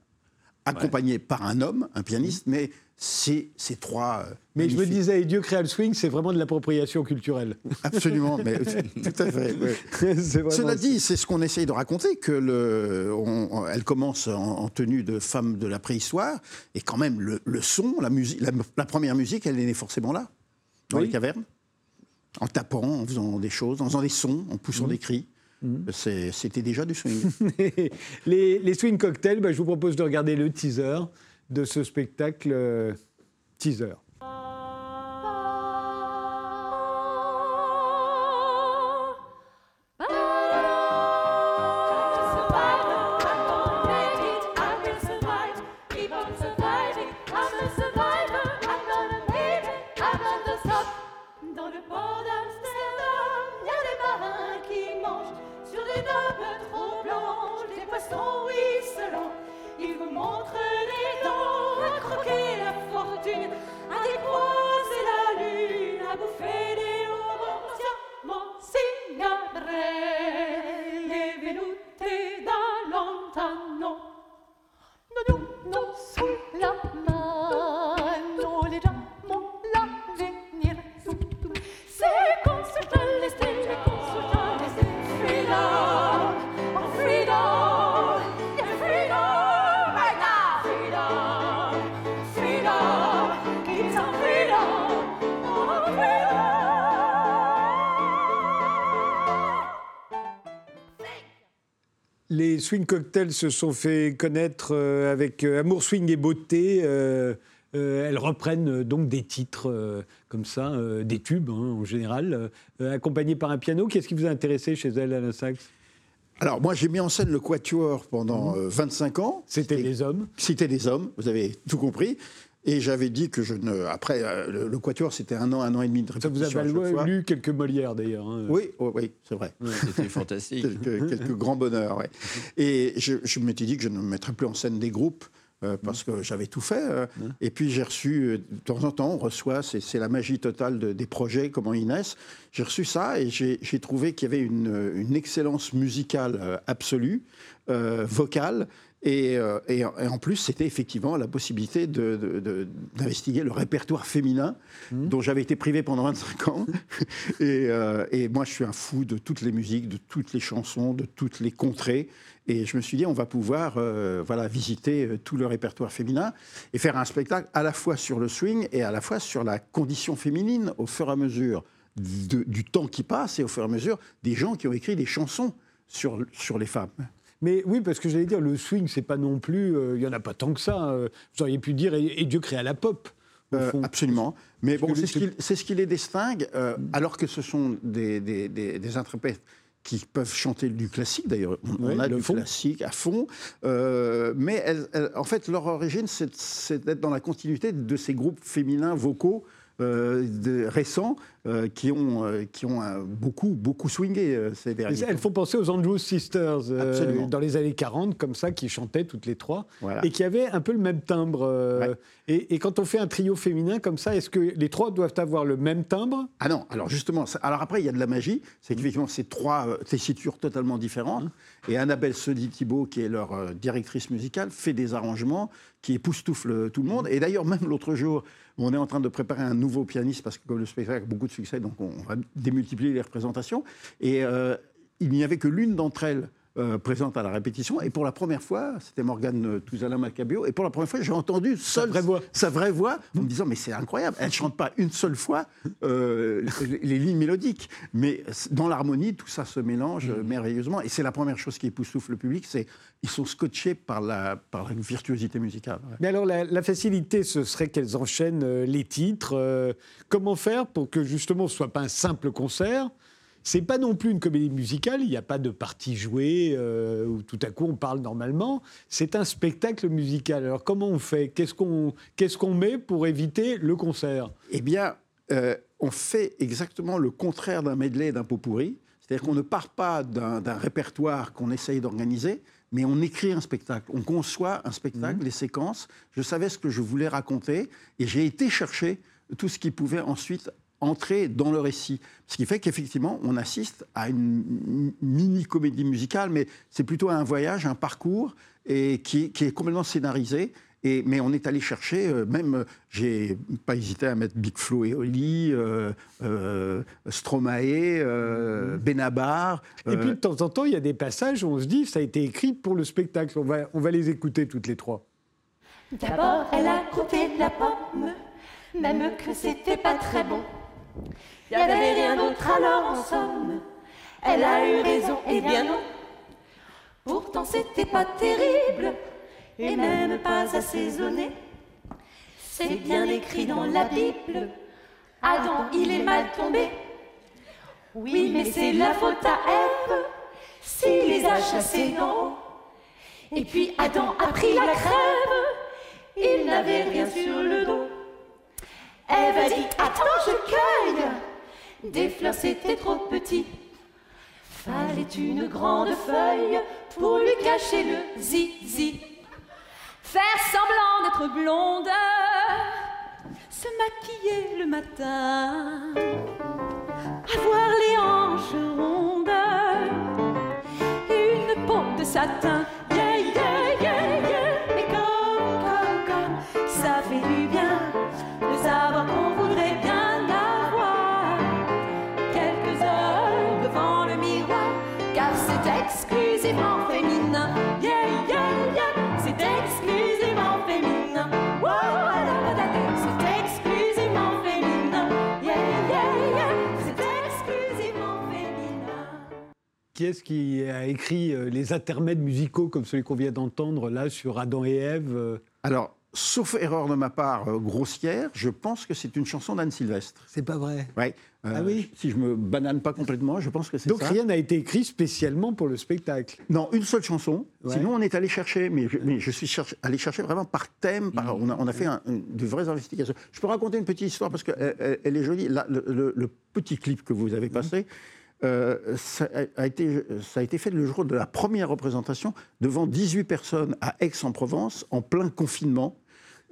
accompagné par un homme, un pianiste, mais c'est ces trois. euh, Mais je me disais, et Dieu créa le swing, c'est vraiment de l'appropriation culturelle. Absolument, mais tout à fait. ouais. Cela dit, c'est ce qu'on essaye de raconter, que le, on- on- elle commence en, en tenue de femme de la préhistoire, et quand même le, le son, la, musique, la, la première musique, elle est née forcément là, dans Oui. les cavernes, en tapant, en faisant des choses, en faisant des sons, en poussant Mmh. des cris. C'est- C'était déjà du swing. les, les swing cocktails, bah, je vous propose de regarder le teaser de ce spectacle euh, teaser. Les swing cocktails se sont fait connaître euh, avec euh, Amour, Swing et Beauté. euh, elles reprennent donc des titres euh, comme ça, euh, des tubes hein, en général, accompagnés par un piano. Qu'est-ce qui vous a intéressé chez elles, Alain Sachs Alors, moi, j'ai mis en scène le Quatuor pendant euh, 25 ans. Mmh. C'était des hommes. C'était des hommes, vous avez tout compris. Et j'avais dit que je ne. Après, euh, le, le Quatuor, c'était un an, un an et demi de Ça vous répétition. a lu quelques Molières d'ailleurs. hein. Oui, oh, oui, c'est vrai. C'était fantastique. quelques, quelques grands bonheurs. ouais. Et je, je m'étais dit que je ne mettrais plus en scène des groupes. euh, parce que j'avais tout fait. euh, Et puis j'ai reçu, euh, de temps en temps, on reçoit, c'est c'est la magie totale de- des projets, comment ils naissent. J'ai reçu ça et j'ai j'ai trouvé qu'il y avait une, une excellence musicale euh, absolue, euh, vocale. Et, euh, et en- plus, c'était effectivement la possibilité d'investiguer le répertoire féminin dont j'avais été privé pendant 25 ans. et, euh, et moi, je suis un fou de toutes les musiques, de toutes les chansons, de toutes les contrées. Et je me suis dit, on va pouvoir euh, voilà, visiter tout le répertoire féminin et faire un spectacle à la fois sur le swing et à la fois sur la condition féminine au fur et à mesure de- du temps qui passe et au fur et à mesure des gens qui ont écrit des chansons sur, sur les femmes. Mais oui, parce que j'allais dire, le swing, c'est pas non plus. euh, Il y en a pas tant que ça. euh, vous auriez pu dire, et, et Dieu créa la pop Euh, absolument. Mais bon, c'est ce, qui, c'est ce qui les distingue, euh, alors que ce sont des, des- des- des interprètes qui peuvent chanter du classique, d'ailleurs, on, a du fond. classique à fond, euh, mais elles- elles- en fait, leur origine, c'est, d'être dans la continuité de ces groupes féminins vocaux euh, de- récents euh, qui ont, euh, qui ont euh, beaucoup, beaucoup swingé ces derniers Elles temps. font penser aux Andrews Sisters dans les années 40, comme ça, qui chantaient toutes les trois, Voilà. et qui avaient un peu le même timbre. Ouais. et, et quand on fait un trio féminin comme ça, est-ce que les trois doivent avoir le même timbre? Ah non, alors justement, ça- alors après, il y a de la magie, c'est qu'effectivement, c'est trois tessitures totalement différentes. Et Annabelle Sodi-Thibault, qui est leur directrice musicale, fait des arrangements qui époustouflent tout le monde. Et d'ailleurs, même l'autre jour, on est en train de préparer un nouveau pianiste, parce que comme le spectacle beaucoup de donc on va démultiplier les représentations. Et euh, il n'y avait que l'une d'entre elles euh, présente à la répétition. Et pour la première fois, c'était Morgane Touzala Macabio, et pour la première fois, j'ai entendu seule vraie voix. sa vraie voix, en me disant mais c'est incroyable, elle chante pas une seule fois euh, les, les lignes mélodiques, mais dans l'harmonie tout ça se mélange euh, merveilleusement et c'est la première chose qui époustoufle le public, c'est ils sont scotchés par la par la virtuosité musicale. Ouais. Mais alors, la, la facilité, ce serait qu'elles enchaînent euh, les titres. euh, comment faire pour que justement ce soit pas un simple concert c'est pas non plus une comédie musicale, il n'y a pas de partie jouée euh, où tout à coup on parle normalement. C'est un spectacle musical. Alors comment on fait? Qu'est-ce qu'on qu'est-ce qu'on met pour éviter le concert? Eh bien, euh, on fait exactement le contraire d'un medley et d'un pot pourri. C'est-à-dire qu'on ne part pas d'un d'un répertoire qu'on essaye d'organiser, mais on écrit un spectacle. On conçoit un spectacle, les séquences. Je savais ce que je voulais raconter et j'ai été chercher tout ce qui pouvait ensuite entrer dans le récit. Ce qui fait qu'effectivement, on assiste à une mini-comédie musicale, mais c'est plutôt un voyage, un parcours, et qui, qui est complètement scénarisé. Et, mais on est allé chercher, euh, même, euh, j'ai pas hésité à mettre Big Flo et Oli, euh, euh, Stromae, euh, Benabar. Et puis de temps en temps, il y a des passages où on se dit ça a été écrit pour le spectacle. On va, on va les écouter toutes les trois. D'abord, elle a de la pomme, même que c'était pas très bon. Y avait rien d'autre alors en somme. Elle a eu raison, et bien non. Pourtant, c'était pas terrible, et même pas assaisonné. C'est bien écrit dans la Bible. Adam, il est mal tombé. Oui, mais c'est la faute à Ève, s'il les a chassés haut. Et puis Adam a pris la crève, il n'avait rien sur le dos. Ève a dit Attends, je cueille Des fleurs, c'était trop petit. Fallait une grande feuille pour lui cacher le zizi. Faire semblant d'être blonde, se maquiller le matin, avoir les hanches rondes et une peau de satin. C'est exclusivement féminin. Yeah, yeah, yeah, c'est exclusivement féminin. Wow, la, la, c'est exclusivement féminin. Yeah, yeah, yeah, c'est exclusivement féminin. Qui est-ce qui a écrit euh, les intermèdes musicaux comme celui qu'on vient d'entendre là sur Adam et Ève euh, Alors, sauf erreur de ma part euh, grossière, je pense que c'est une chanson d'Anne Sylvestre. C'est pas vrai. Ouais. Euh, Ah oui Si je me banane pas complètement, je pense que c'est Donc ça. rien n'a été écrit spécialement pour le spectacle. Non, une seule chanson. Ouais. Sinon, on est allé chercher, mais je, mais je suis allé chercher vraiment par thème. par- on, a, on a fait un- une- de vraies investigations. Je peux raconter une petite histoire parce qu'elle elle, elle est jolie. Là, le, le- le petit clip que vous avez passé, euh, ça, a été, ça a été fait le jour de la première représentation devant 18 personnes à Aix-en-Provence, en plein confinement.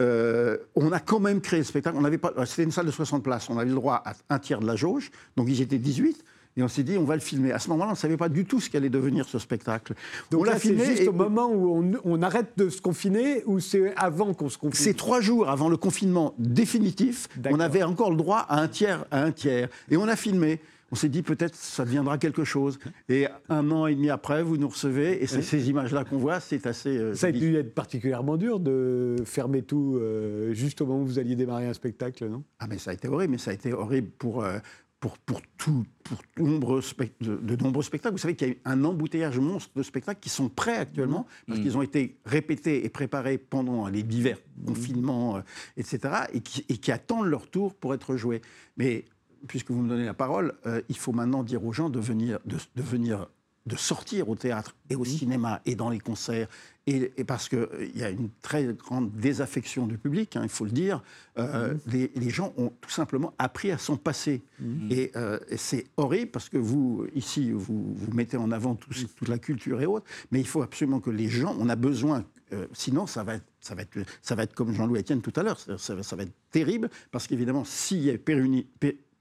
Euh, on a quand même créé le spectacle. On avait pas, c'était une salle de 60 places. On avait le droit à un tiers de la jauge, donc ils étaient 18. Et on s'est dit, on va le filmer. À ce moment-là, on ne savait pas du tout ce qu'allait devenir ce spectacle. Donc on l'a c'est filmé. juste et au moment où on, on arrête de se confiner ou c'est avant qu'on se confine? C'est trois jours avant le confinement définitif. On avait encore le droit à un tiers, à un tiers. Et on a filmé. On s'est dit peut-être ça deviendra quelque chose. Et un an et demi après, vous nous recevez et c'est ces images-là qu'on voit, c'est assez. euh, Ça a dû être particulièrement dur de fermer tout euh, juste au moment où vous alliez démarrer un spectacle, non? Ah mais ça a été horrible, mais ça a été horrible pour, euh, pour, pour, tout, pour nombreux de, de nombreux spectacles. Vous savez qu'il y a un embouteillage monstre de spectacles qui sont prêts actuellement, parce qu'ils ont été répétés et préparés pendant les divers confinements, euh, etc., et qui, et qui attendent leur tour pour être joués. Mais puisque vous me donnez la parole, euh, il faut maintenant dire aux gens de venir, de, de venir, de sortir au théâtre et au cinéma et dans les concerts, et, et parce qu'il il y a une très grande désaffection du public, hein, il faut le dire. Euh, les, les gens ont tout simplement appris à s'en passer. Et, euh, et c'est horrible parce que vous, ici, vous, vous mettez en avant tout- toute la culture et autres, mais il faut absolument que les gens, on a besoin, euh, sinon ça va être, ça va être, ça va être comme Jean-Louis Etienne tout à l'heure, ça, ça va- être terrible parce qu'évidemment, s'il y a pénurie,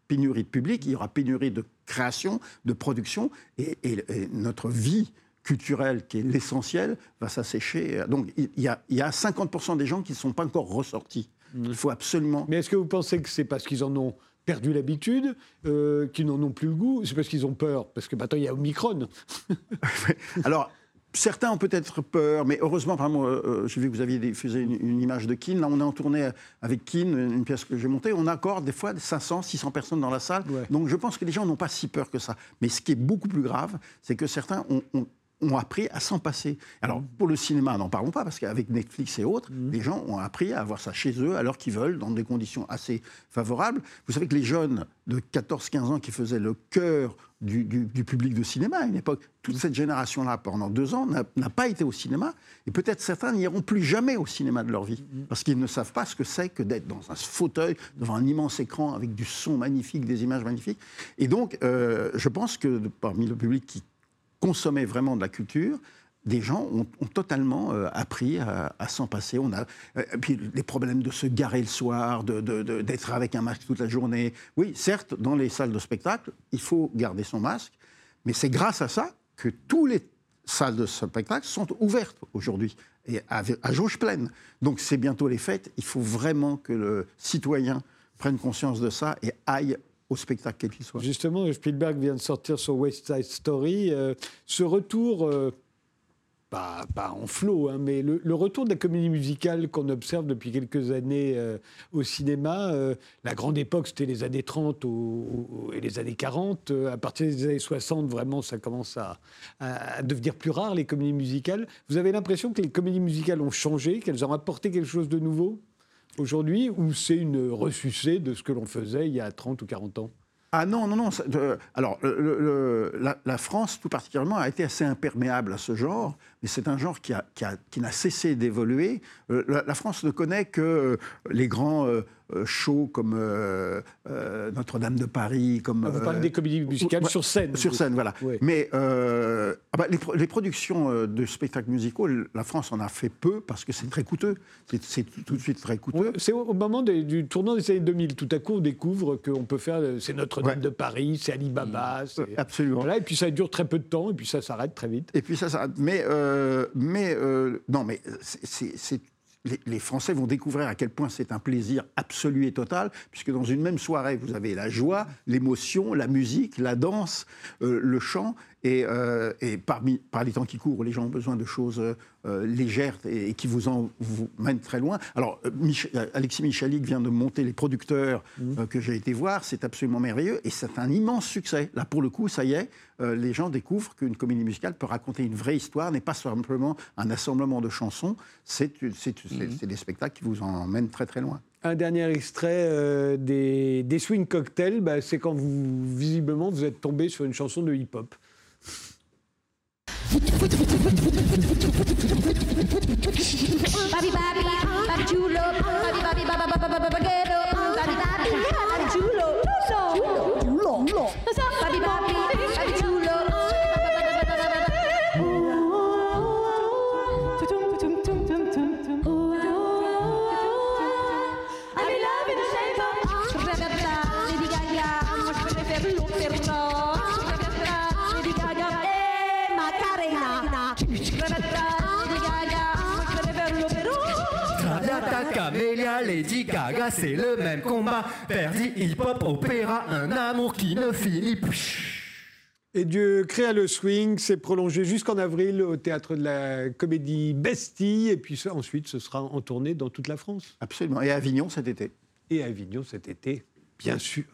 pénurie de public, il y aura pénurie de création, de production, et, et- et notre vie culturelle, qui est l'essentiel, va s'assécher. Donc il y a, il y a 50% des gens qui ne sont pas encore ressortis. Il faut absolument... Mais est-ce que vous pensez que c'est parce qu'ils en ont perdu l'habitude, euh, qu'ils n'en ont plus le goût C'est parce qu'ils ont peur? Parce que maintenant, il y a Omicron. Alors, certains ont peut-être peur, mais heureusement, par exemple, euh, j'ai vu que vous aviez diffusé une, une image de Keane. Là, on est en tournée avec Keane, une pièce que j'ai montée. On a encore des fois 500, 600 personnes dans la salle. Ouais. Donc, je pense que les gens n'ont pas si peur que ça. Mais ce qui est beaucoup plus grave, c'est que certains ont, ont- ont appris à s'en passer. Alors, pour le cinéma, n'en parlons pas, parce qu'avec Netflix et autres, les gens ont appris à avoir ça chez eux, à l'heure qu'ils veulent, dans des conditions assez favorables. Vous savez que les jeunes de 14-15 ans qui faisaient le cœur du, du- du public de cinéma à une époque, toute cette génération-là, pendant deux ans, n'a pas été au cinéma. Et peut-être certains n'iront plus jamais au cinéma de leur vie, parce qu'ils ne savent pas ce que c'est que d'être dans un fauteuil, devant un immense écran, avec du son magnifique, des images magnifiques. Et donc, euh, je pense que parmi le public qui consommaient vraiment de la culture, des gens ont, totalement euh, appris à, s'en passer. On a, euh, et puis les problèmes de se garer le soir, de- de- d'être avec un masque toute la journée. Oui, certes, dans les salles de spectacle, il faut garder son masque, mais c'est grâce à ça que toutes les salles de spectacle sont ouvertes aujourd'hui et à, jauge pleine. Donc c'est bientôt les fêtes. Il faut vraiment que le citoyen prenne conscience de ça et aille au spectacle quel qu'il soit. Justement, Spielberg vient de sortir son West Side Story. Euh, ce retour, euh, pas, en flot, hein, mais le, retour de la comédie musicale qu'on observe depuis quelques années euh, au cinéma, euh, la grande époque, c'était les années 30 au- au- et les années 40. Euh, à partir des années 60, vraiment, ça commence à, devenir plus rare, les comédies musicales. Vous avez l'impression que les comédies musicales ont changé, qu'elles ont apporté quelque chose de nouveau aujourd'hui, ou c'est une ressucée de ce que l'on faisait il y a 30 ou 40 ans? Ah non, non, non. alors, la France, tout particulièrement, a été assez imperméable à ce genre, mais c'est un genre qui, a- qui a- qui n'a cessé d'évoluer. Euh, la, la France ne connaît que euh, les grands euh, shows comme Notre-Dame de Paris, comme... Ah, Vous parlez des comédies musicales sur scène. Sur scène, voilà. Ouais. Mais ah bah, les, pro- les productions de spectacles musicaux, la France en a fait peu parce que c'est très coûteux. C'est- C'est tout, de suite très coûteux. C'est au moment des- du tournant des années 2000. Tout à coup, on découvre qu'on peut faire. C'est Notre-Dame Ouais. de Paris, c'est Alibaba. c'est- Absolument. Voilà, et puis ça dure très peu de temps, et puis ça s'arrête très vite. Et puis ça, ça mais, euh, mais euh, non, mais les Français vont découvrir à quel point c'est un plaisir absolu et total, puisque dans une même soirée, vous avez la joie, l'émotion, la musique, la danse, euh, le chant, et, euh, et parmi, par les temps qui courent, les gens ont besoin de choses euh, légères et, et qui vous en vous mènent très loin. Alors, euh, Mich- euh, Alexis Michalik vient de monter les producteurs euh, que j'ai été voir, c'est absolument merveilleux, et c'est un immense succès. Là, pour le coup, ça y est, euh, les gens découvrent qu'une comédie musicale peut raconter une vraie histoire, n'est pas simplement un assemblement de chansons, c'est c'est des spectacles qui vous emmènent très très loin. Un dernier extrait euh, des, des Swing Cocktails, bah, c'est quand vous, visiblement, vous êtes tombé sur une chanson de hip-hop. Babi babi, babi chulo, babi babi baba baba bagero, babi Lady Gaga, c'est le même combat. Verdi, hip-hop, opéra, un amour qui ne finit plus. Et Dieu créa le swing, c'est prolongé jusqu'en avril au théâtre de la comédie Bastille, et puis ça, ensuite ce sera en tournée dans toute la France. Absolument. Et à Avignon cet été. Et à Avignon cet été, bien sûr.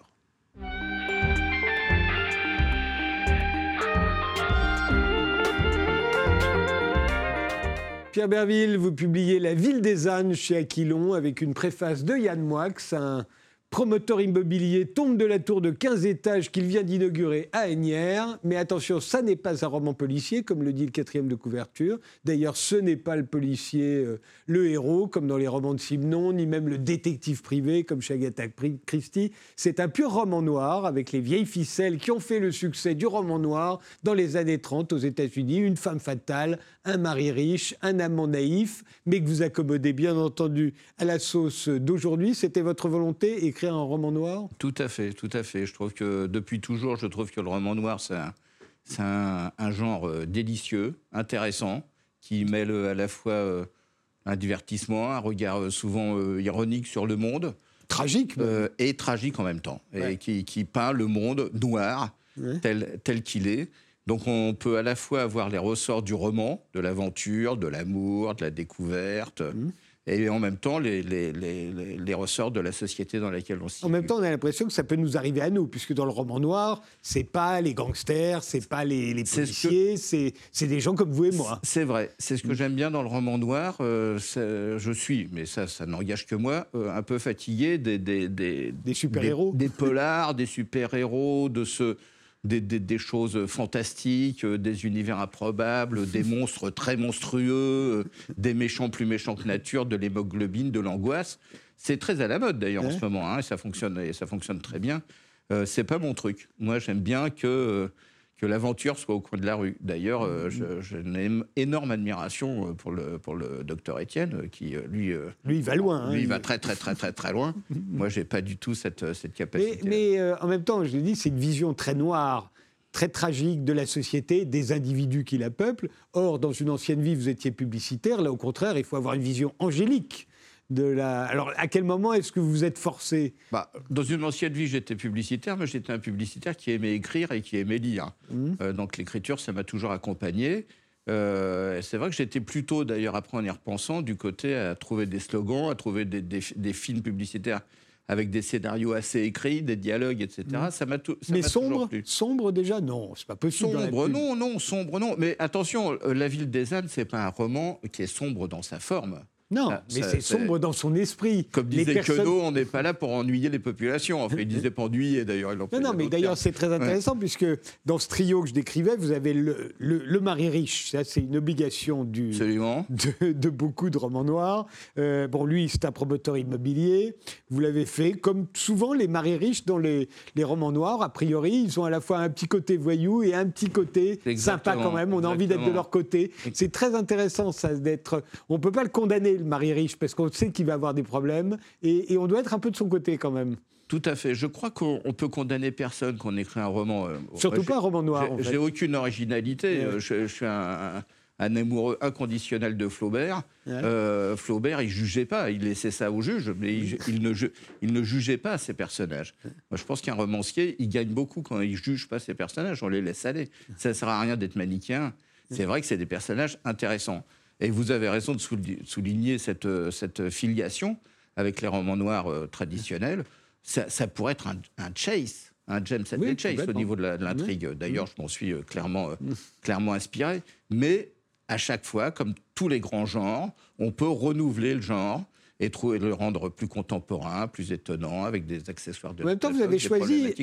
Pierre Berville, vous publiez La ville des ânes chez Aquilon avec une préface de Yann Moix, un promoteur immobilier tombe de la tour de 15 étages qu'il vient d'inaugurer à Agnières. Mais attention, ça n'est pas un roman policier, comme le dit le quatrième de couverture. D'ailleurs, ce n'est pas le policier, euh, le héros, comme dans les romans de Simon, ni même le détective privé, comme chez Agatha Christie. C'est un pur roman noir, avec les vieilles ficelles qui ont fait le succès du roman noir dans les années 30 aux États-Unis. Une femme fatale, un mari riche, un amant naïf, mais que vous accommodez bien entendu à la sauce d'aujourd'hui. C'était votre volonté, un roman noir? Tout à fait, tout à fait. Je trouve que depuis toujours, je trouve que le roman noir, c'est un, c'est un, un genre euh, délicieux, intéressant, qui mêle à la fois euh, un divertissement, un regard euh, souvent ironique sur le monde, Tragique. euh, et tragique en même temps, et qui, qui peint le monde noir Ouais. tel, tel qu'il est. Donc on peut à la fois avoir les ressorts du roman, de l'aventure, de l'amour, de la découverte, Mmh. Et en même temps les, les, les, les- les ressorts de la société dans laquelle on s'y En même temps, on a l'impression que ça peut nous arriver à nous, puisque dans le roman noir, c'est pas les gangsters, c'est pas les, les C'est ce que- policiers, c'est c'est des gens comme vous et moi. C'est vrai. C'est ce que j'aime bien dans le roman noir. euh, je suis, mais ça, ça n'engage que moi, euh, un peu fatigué des, des, des, Des super-héros. Des, des polars, des super-héros, de ce. Des, des- des choses fantastiques, euh, des univers improbables, des monstres très monstrueux, euh, des méchants plus méchants que nature, de l'hémoglobine, de l'angoisse. C'est très à la mode d'ailleurs en ce moment, hein, et ça fonctionne, et ça fonctionne très bien. Euh, c'est pas mon truc. Moi, j'aime bien que euh, que l'aventure soit au coin de la rue. D'ailleurs, euh, je, je n'ai une énorme admiration euh, pour le, pour le docteur Étienne, euh, qui, euh, lui, euh, Lui, il va loin. hein, lui, il va très, très, très, très, très loin. Moi, j'ai pas du tout cette, euh, cette Mais, capacité. mais, euh, en même temps, je le dis, c'est une vision très noire, très tragique de la société, des individus qui la peuplent. Or, dans une ancienne vie, vous étiez publicitaire. Là, au contraire, il faut avoir une vision angélique de la. Alors, à quel moment est-ce que vous vous êtes forcé? Bah, dans une ancienne vie, j'étais publicitaire, mais j'étais un publicitaire qui aimait écrire et qui aimait lire. Mmh. Euh, donc l'écriture, ça m'a toujours accompagné. Euh, c'est vrai que j'étais plutôt, d'ailleurs, après en y repensant, du côté à trouver des slogans, à trouver des, des- des films publicitaires avec des scénarios assez écrits, des dialogues, etc. Ça m'a tou- ça Mmh. Mais sombre plu. Sombre déjà? Non, c'est pas possible. Sombre, non, non, sombre, non. Mais attention, euh, La ville des ânes, c'est pas un roman qui est sombre dans sa forme. Non, Ah, mais c'est sombre dans son esprit. Comme Les disait personnes- Queneau, on n'est pas là pour ennuyer les populations. Enfin, il disait pas ennuyer, d'ailleurs. il Non, non, mais d'ailleurs, c'est très intéressant puisque dans ce trio que je décrivais, vous avez le, le- le mari riche. Ça, c'est une obligation du, de, de beaucoup de romans noirs. Euh, bon, lui, c'est un promoteur immobilier. Vous l'avez fait. Comme souvent, les maris riches dans les, les romans noirs, a priori, ils ont à la fois un petit côté voyou et un petit côté sympa quand même. On a envie d'être de leur côté. C'est très intéressant, ça, d'être. On peut pas le condamner, le mari riche, parce qu'on sait qu'il va avoir des problèmes. Et, et on doit être un peu de son côté quand même. Tout à fait. Je crois qu'on on peut condamner personne qu'on écrit un roman. euh, Surtout pas un roman noir. j'ai- en fait. Aucune originalité. Ouais. euh, Je, je suis un, un- un amoureux inconditionnel de Flaubert. Ouais. Euh, Flaubert, il jugeait pas. Il laissait ça au juge, mais il, il ne, ju- il ne jugeait pas ses personnages. Moi, je pense qu'un romancier, il gagne beaucoup quand il juge pas ses personnages. On les laisse aller. Ça ne sert à rien d'être manichéen. C'est vrai que c'est des personnages intéressants. Et vous avez raison de souli- souligner cette, cette filiation avec les romans noirs euh, traditionnels. Ça, ça pourrait être un, un chase, un James Oui, Chase au niveau de l'intrigue. D'ailleurs, je m'en suis euh, clairement, euh, clairement inspiré. Mais à chaque fois, comme tous les grands genres, on peut renouveler le genre et trouver le rendre plus contemporain, plus étonnant, avec des accessoires de En même temps, vous avez choisi-.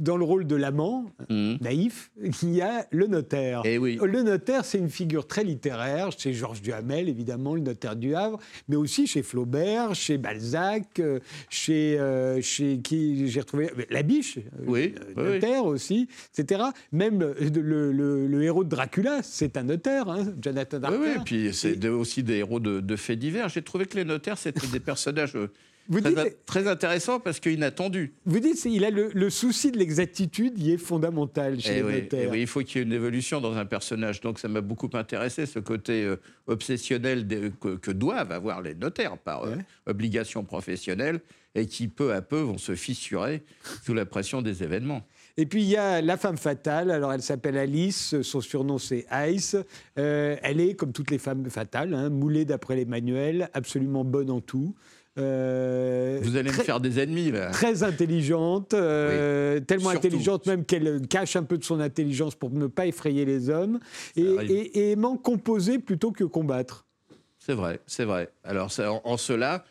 Dans le rôle de l'amant, Mhm. naïf, il y a le notaire. Eh oui. Le notaire, c'est une figure très littéraire, chez Georges Duhamel, évidemment, le notaire du Havre, mais aussi chez Flaubert, chez Balzac, euh, chez, euh, chez qui j'ai retrouvé euh, Labiche, euh, Oui, euh, notaire aussi, etc. Même le, le- le- le héros de Dracula, c'est un notaire, hein, Jonathan Harker. oui, et puis c'est aussi des héros de, de faits divers. J'ai trouvé que les notaires, c'était des personnages euh, Vous très, dites- très intéressants parce qu'inattendus. Vous dites, il a le, le souci de l'exactitude, il est fondamental chez Eh les oui, notaires. eh oui, il faut qu'il y ait une évolution dans un personnage. Donc ça m'a beaucoup intéressé, ce côté euh, obsessionnel de- que, que doivent avoir les notaires par euh, Ouais. obligation professionnelle et qui peu à peu vont se fissurer sous la pression des événements. Et puis il y a la femme fatale. Alors elle s'appelle Alice, son surnom c'est Ice. Euh, elle est comme toutes les femmes fatales, hein, moulée d'après les manuels, absolument bonne en tout. Euh, Vous allez très, me faire des ennemis là. très intelligente, euh, tellement Surtout. intelligente même qu'elle cache un peu de son intelligence pour ne pas effrayer les hommes, et, arrive. et- et aimant composer plutôt que combattre. c'est vrai, c'est vrai. Alors, ça- en, en cela,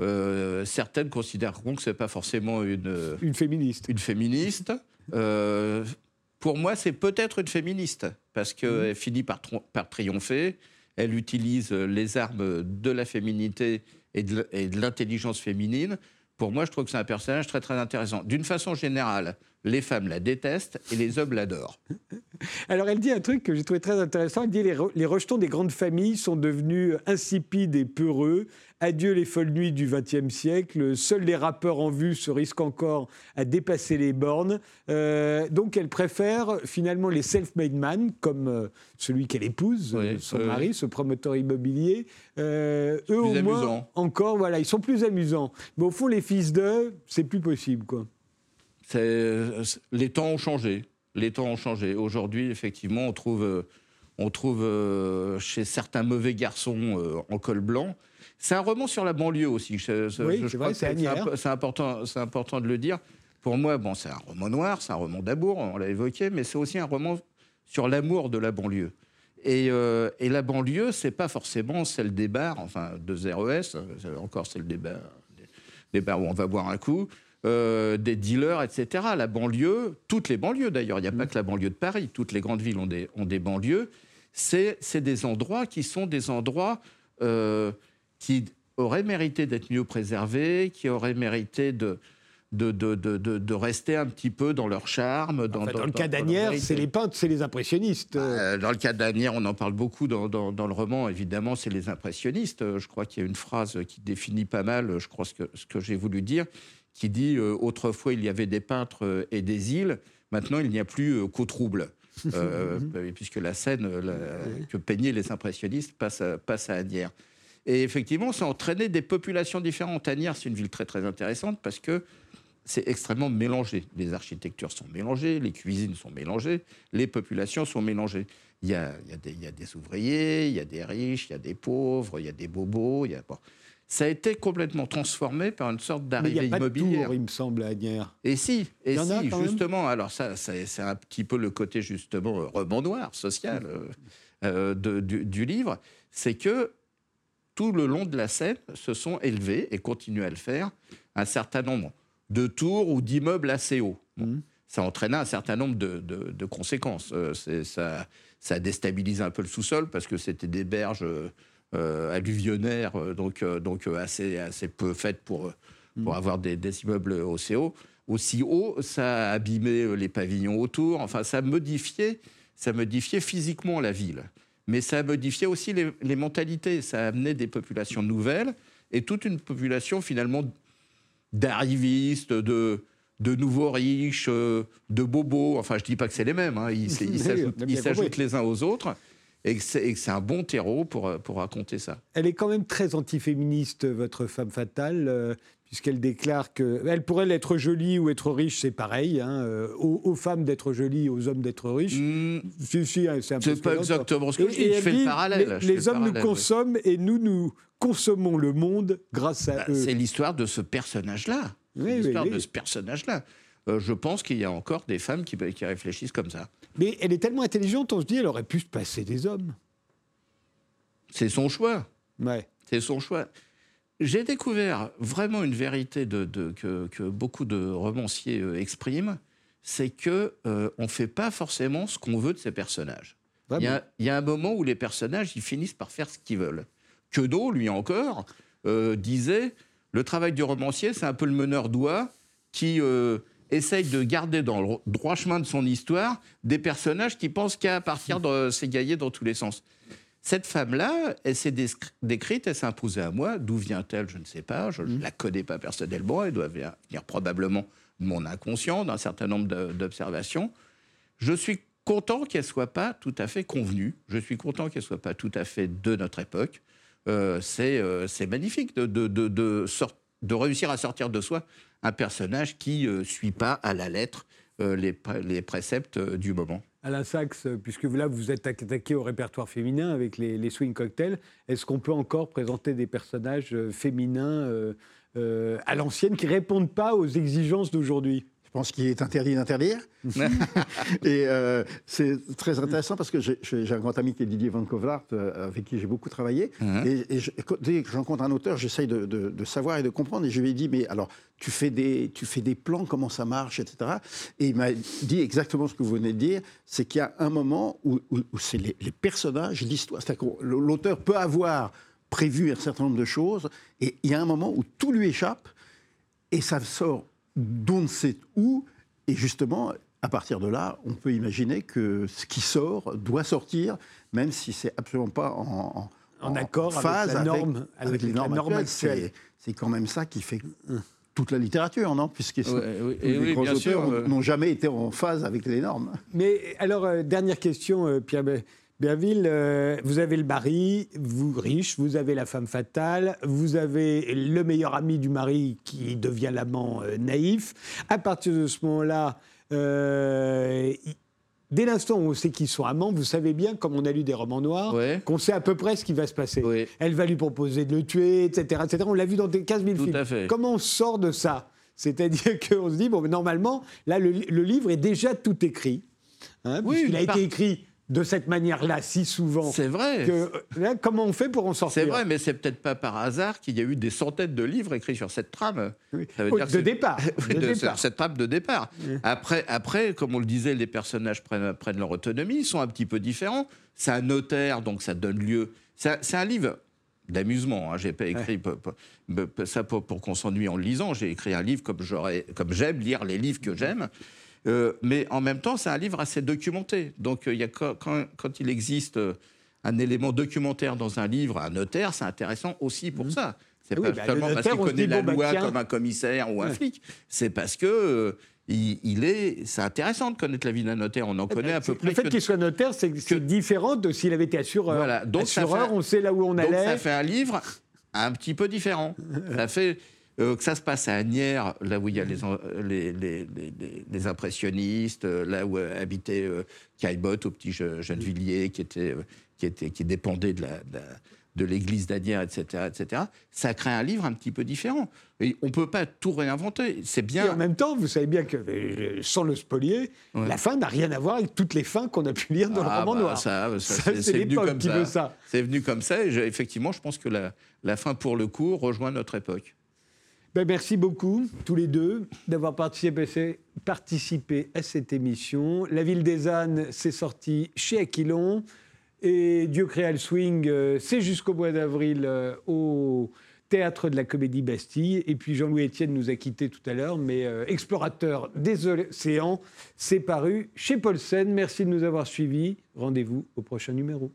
euh, certaines considéreront que c'est pas forcément une, Une féministe. une féministe. Euh, pour moi, c'est peut-être une féministe, parce qu'elle finit par, triompher. Elle utilise euh, les armes de la féminité et de, l- et de l'intelligence féminine. Pour moi, je trouve que c'est un personnage très très intéressant. D'une façon générale, les femmes la détestent et les hommes l'adorent. Alors, elle dit un truc que j'ai trouvé très intéressant. Elle dit les, re- les rejetons des grandes familles sont devenus insipides et peureux. Adieu les folles nuits du XXe siècle. Seuls les rappeurs en vue se risquent encore à dépasser les bornes. Euh, donc, elle préfère finalement les self-made man, comme euh, celui qu'elle épouse, Oui, euh, son mari, ce promoteur immobilier. Eux, au Plus moins, amusant. encore, voilà, ils sont plus amusants. Mais au fond, les fils d'eux, c'est plus possible, quoi. C'est- c'est- les temps ont changé. Les temps ont changé. Aujourd'hui, effectivement, on trouve, euh, on trouve euh, chez certains mauvais garçons euh, en col blanc. C'est un roman sur la banlieue aussi. Je- Oui, je c'est crois c'est c'est important, c'est important de le dire. Pour moi, bon, c'est un roman noir, c'est un roman d'amour, on l'a évoqué, mais c'est aussi un roman sur l'amour de la banlieue. Et, euh, et la banlieue, c'est pas forcément celle des bars, enfin de 0S, euh, encore celle des bars, des, des bars où on va boire un coup, euh, des dealers, etc. La banlieue, toutes les banlieues d'ailleurs, il n'y a pas que la banlieue de Paris, toutes les grandes villes ont des, ont des banlieues. C'est des endroits qui sont des endroits euh, qui auraient mérité d'être mieux préservés, qui auraient mérité de, de, de, de, de- de rester un petit peu dans leur charme. Dans, le dans- cas dans vérité. c'est les peintres, c'est les impressionnistes. Euh, Dans le cas d'Anières, on en parle beaucoup dans, le roman, évidemment, c'est les impressionnistes. Je crois qu'il y a une phrase qui définit pas mal, je crois, ce que, ce que j'ai voulu dire, qui dit euh, Autrefois, il y avait des peintres euh, et des îles, maintenant, il n'y a plus euh, qu'au trouble. Euh, puisque la scène la- que peignaient les impressionnistes passe à, passe à Agnières. Et effectivement, ça a entraîné des populations différentes. Agnières, c'est une ville très très intéressante parce que c'est extrêmement mélangé. Les architectures sont mélangées, les cuisines sont mélangées, les populations sont mélangées. Il y a, il y a des, il y a des ouvriers, il y a des riches, il y a des pauvres, il y a des bobos. Il y a... bon. Ça a été complètement transformé par une sorte d'arrivée a pas de immobilière. tour, il me semble, à Agnières. Et si, et si, justement. Alors ça, c'est c'est un petit peu le côté justement roman noir, social euh, euh, de- du, du livre, c'est que tout le long de la Seine se sont élevés et continuent à le faire un certain nombre de tours ou d'immeubles assez hauts. Mhm. Ça entraîna un certain nombre de, de- de conséquences. Euh, ça, ça déstabilise un peu le sous-sol parce que c'était des berges euh, alluvionnaires, euh, donc, euh, donc euh, assez, assez peu faites pour, pour avoir des, des immeubles aussi hauts. Aussi haut, ça a abîmé les pavillons autour. Enfin, ça modifiait, ça modifiait physiquement la ville. Mais ça a modifié aussi les, les mentalités. Ça a amené des populations nouvelles et toute une population finalement d'arrivistes, de, de nouveaux riches, de bobos. Enfin, je dis pas que c'est les mêmes. hein. Ils s'ajoutent les uns aux autres. Et que c'est un bon terreau pour, euh, pour raconter ça. Elle est quand même très antiféministe, votre femme fatale, euh, puisqu'elle déclare que. Elle pourrait être jolie ou être riche, c'est pareil. hein, euh, aux, aux femmes d'être jolies, aux hommes d'être riches. Hmm, Si, si, hein, c'est un peu pas exactement ce que je dis. Je fais le parallèle. Les, les le hommes nous oui. consomment et nous, nous consommons le monde grâce à Bah, eux. C'est l'histoire de ce personnage-là. Oui, oui, l'histoire oui. de ce personnage-là. Euh, je pense qu'il y a encore des femmes qui, qui réfléchissent comme ça. Mais elle est tellement intelligente, on se dit, elle aurait pu se passer des hommes. C'est son choix. Ouais. C'est son choix. J'ai découvert vraiment une vérité de, de- que, que beaucoup de romanciers euh, expriment, c'est que euh, on fait pas forcément ce qu'on veut de ces personnages. Il y, a, il y a un moment où les personnages ils finissent par faire ce qu'ils veulent. Queneau, lui encore, euh, disait le travail du romancier, c'est un peu le meneur d'oie qui euh, essaye de garder dans le droit chemin de son histoire des personnages qui pensent qu'à partir de s'égailler dans tous les sens. Cette femme-là, elle s'est décrite, elle s'est imposée à moi. D'où vient-elle Je ne sais pas. Je ne la connais pas personnellement. Elle doit venir probablement de mon inconscient, d'un certain nombre d'observations. Je suis content qu'elle soit pas tout à fait convenue. Je suis content qu'elle soit pas tout à fait de notre époque. Euh, c'est euh, c'est magnifique de, de, de, de sort- de réussir à sortir de soi un personnage qui ne suit pas à la lettre euh, les, les préceptes euh, du moment. Alain Sachs, euh, puisque là, vous êtes attaqué au répertoire féminin avec les, swing cocktails, est-ce qu'on peut encore présenter des personnages euh, féminins euh, euh, à l'ancienne qui répondent pas aux exigences d'aujourd'hui? Pense qu'il est interdit d'interdire. et euh, c'est très intéressant parce que j'ai- un grand ami qui est Didier Van Kovlart, euh, avec qui j'ai beaucoup travaillé. Mhm. Et, et je- dès que je rencontre un auteur, j'essaye de, de- de savoir et de comprendre. Et je lui ai dit, mais alors, tu fais des, tu fais des plans, comment ça marche, etc. Et il m'a dit exactement ce que vous venez de dire, c'est qu'il y a un moment où, où- où c'est les, les personnages, l'histoire. C'est-à-dire que l'auteur peut avoir prévu un certain nombre de choses, et il y a un moment où tout lui échappe, et ça sort d'on ne sait où, et justement, à partir de là, on peut imaginer que ce qui sort doit sortir, même si c'est absolument pas en, En accord avec phase la norme- avec, avec les la normes norme actuelles. actuelle. C'est- quand même ça qui fait toute la littérature, non? Puisque Ouais, oui, et les oui, grands auteurs n'ont- euh. n'ont jamais été en phase avec les normes. Mais alors, euh, dernière question, euh, Pierre Berville. euh, vous avez le mari, vous riche, vous avez la femme fatale, vous avez le meilleur ami du mari qui devient l'amant euh, naïf. À partir de ce moment-là, euh, il- dès l'instant où on sait qu'ils sont amants, vous savez bien, comme on a lu des romans noirs, Ouais. qu'on sait à peu près ce qui va se passer. Elle va lui proposer de le tuer, etc. etc. On l'a vu dans des 15 000 Tout films. à fait. Comment on sort de ça? C'est-à-dire qu'on se dit, bon, normalement, là, le, le livre est déjà tout écrit. Hein, Oui, puisqu'il a été écrit de cette manière-là si souvent. C'est vrai. Que, euh, là, comment on fait pour en sortir C'est vrai, mais c'est peut-être pas par hasard qu'il y a eu des centaines de livres écrits sur cette trame. Oui. Ça veut Oh, dire de départ. Oui, de de départ. ce- cette trame de départ. Après, après, comme on le disait, les personnages prennent, prennent leur autonomie, ils sont un petit peu différents. C'est un notaire, donc ça donne lieu. C'est un- livre d'amusement. Hein. J'ai pas écrit ça pour, pour qu'on s'ennuie en le lisant. J'ai écrit un livre comme j'aime lire les livres que j'aime. Euh, mais en même temps, c'est un livre assez documenté. Donc, euh, il y a quand, il existe euh, un élément documentaire dans un livre, un notaire, c'est intéressant aussi pour ça. C'est Ah oui, pas bah, le seulement parce qu'il connaît la bon, bah, loi comme un commissaire ou un Ouais. flic. C'est parce que euh, il, il est, c'est intéressant de connaître la vie d'un notaire. On en connaît à peu près. Le fait que- qu'il soit notaire, c'est c'est différent de s'il avait été assureur. Voilà, donc assureur, fait- on sait là où on Donc allait. ça fait un livre un petit peu différent. ça fait euh, que ça se passe à Agnières, là où il y a les, impressionnistes, euh, là où euh, habitait euh, Caillebotte, au petit Gennevilliers, qui, était, qui, était, qui dépendait de la- de la- de l'église d'Agnières, etc., etc. Ça crée un livre un petit peu différent. Et on ne peut pas tout réinventer. C'est Et en bien. même temps, vous savez bien que, sans le spolier, Ouais. la fin n'a rien à voir avec toutes les fins qu'on a pu lire dans Ah, le roman bah, noir. ça, ça, Ça, c'est- venu comme qui ça. ça. C'est venu comme ça. Et je- effectivement, je pense que la, la fin, pour le coup, rejoint notre époque. Ben, merci beaucoup, tous les deux, d'avoir participé, à cette émission. La ville des ânes, c'est sorti chez Aquilon. Et Dieu créa le swing, euh, c'est jusqu'au mois d'avril euh, au Théâtre de la Comédie Bastille. Et puis Jean-Louis Etienne nous a quittés tout à l'heure, mais euh, Explorateur des océans, c'est paru chez Paulsen. Merci de nous avoir suivis. Rendez-vous au prochain numéro.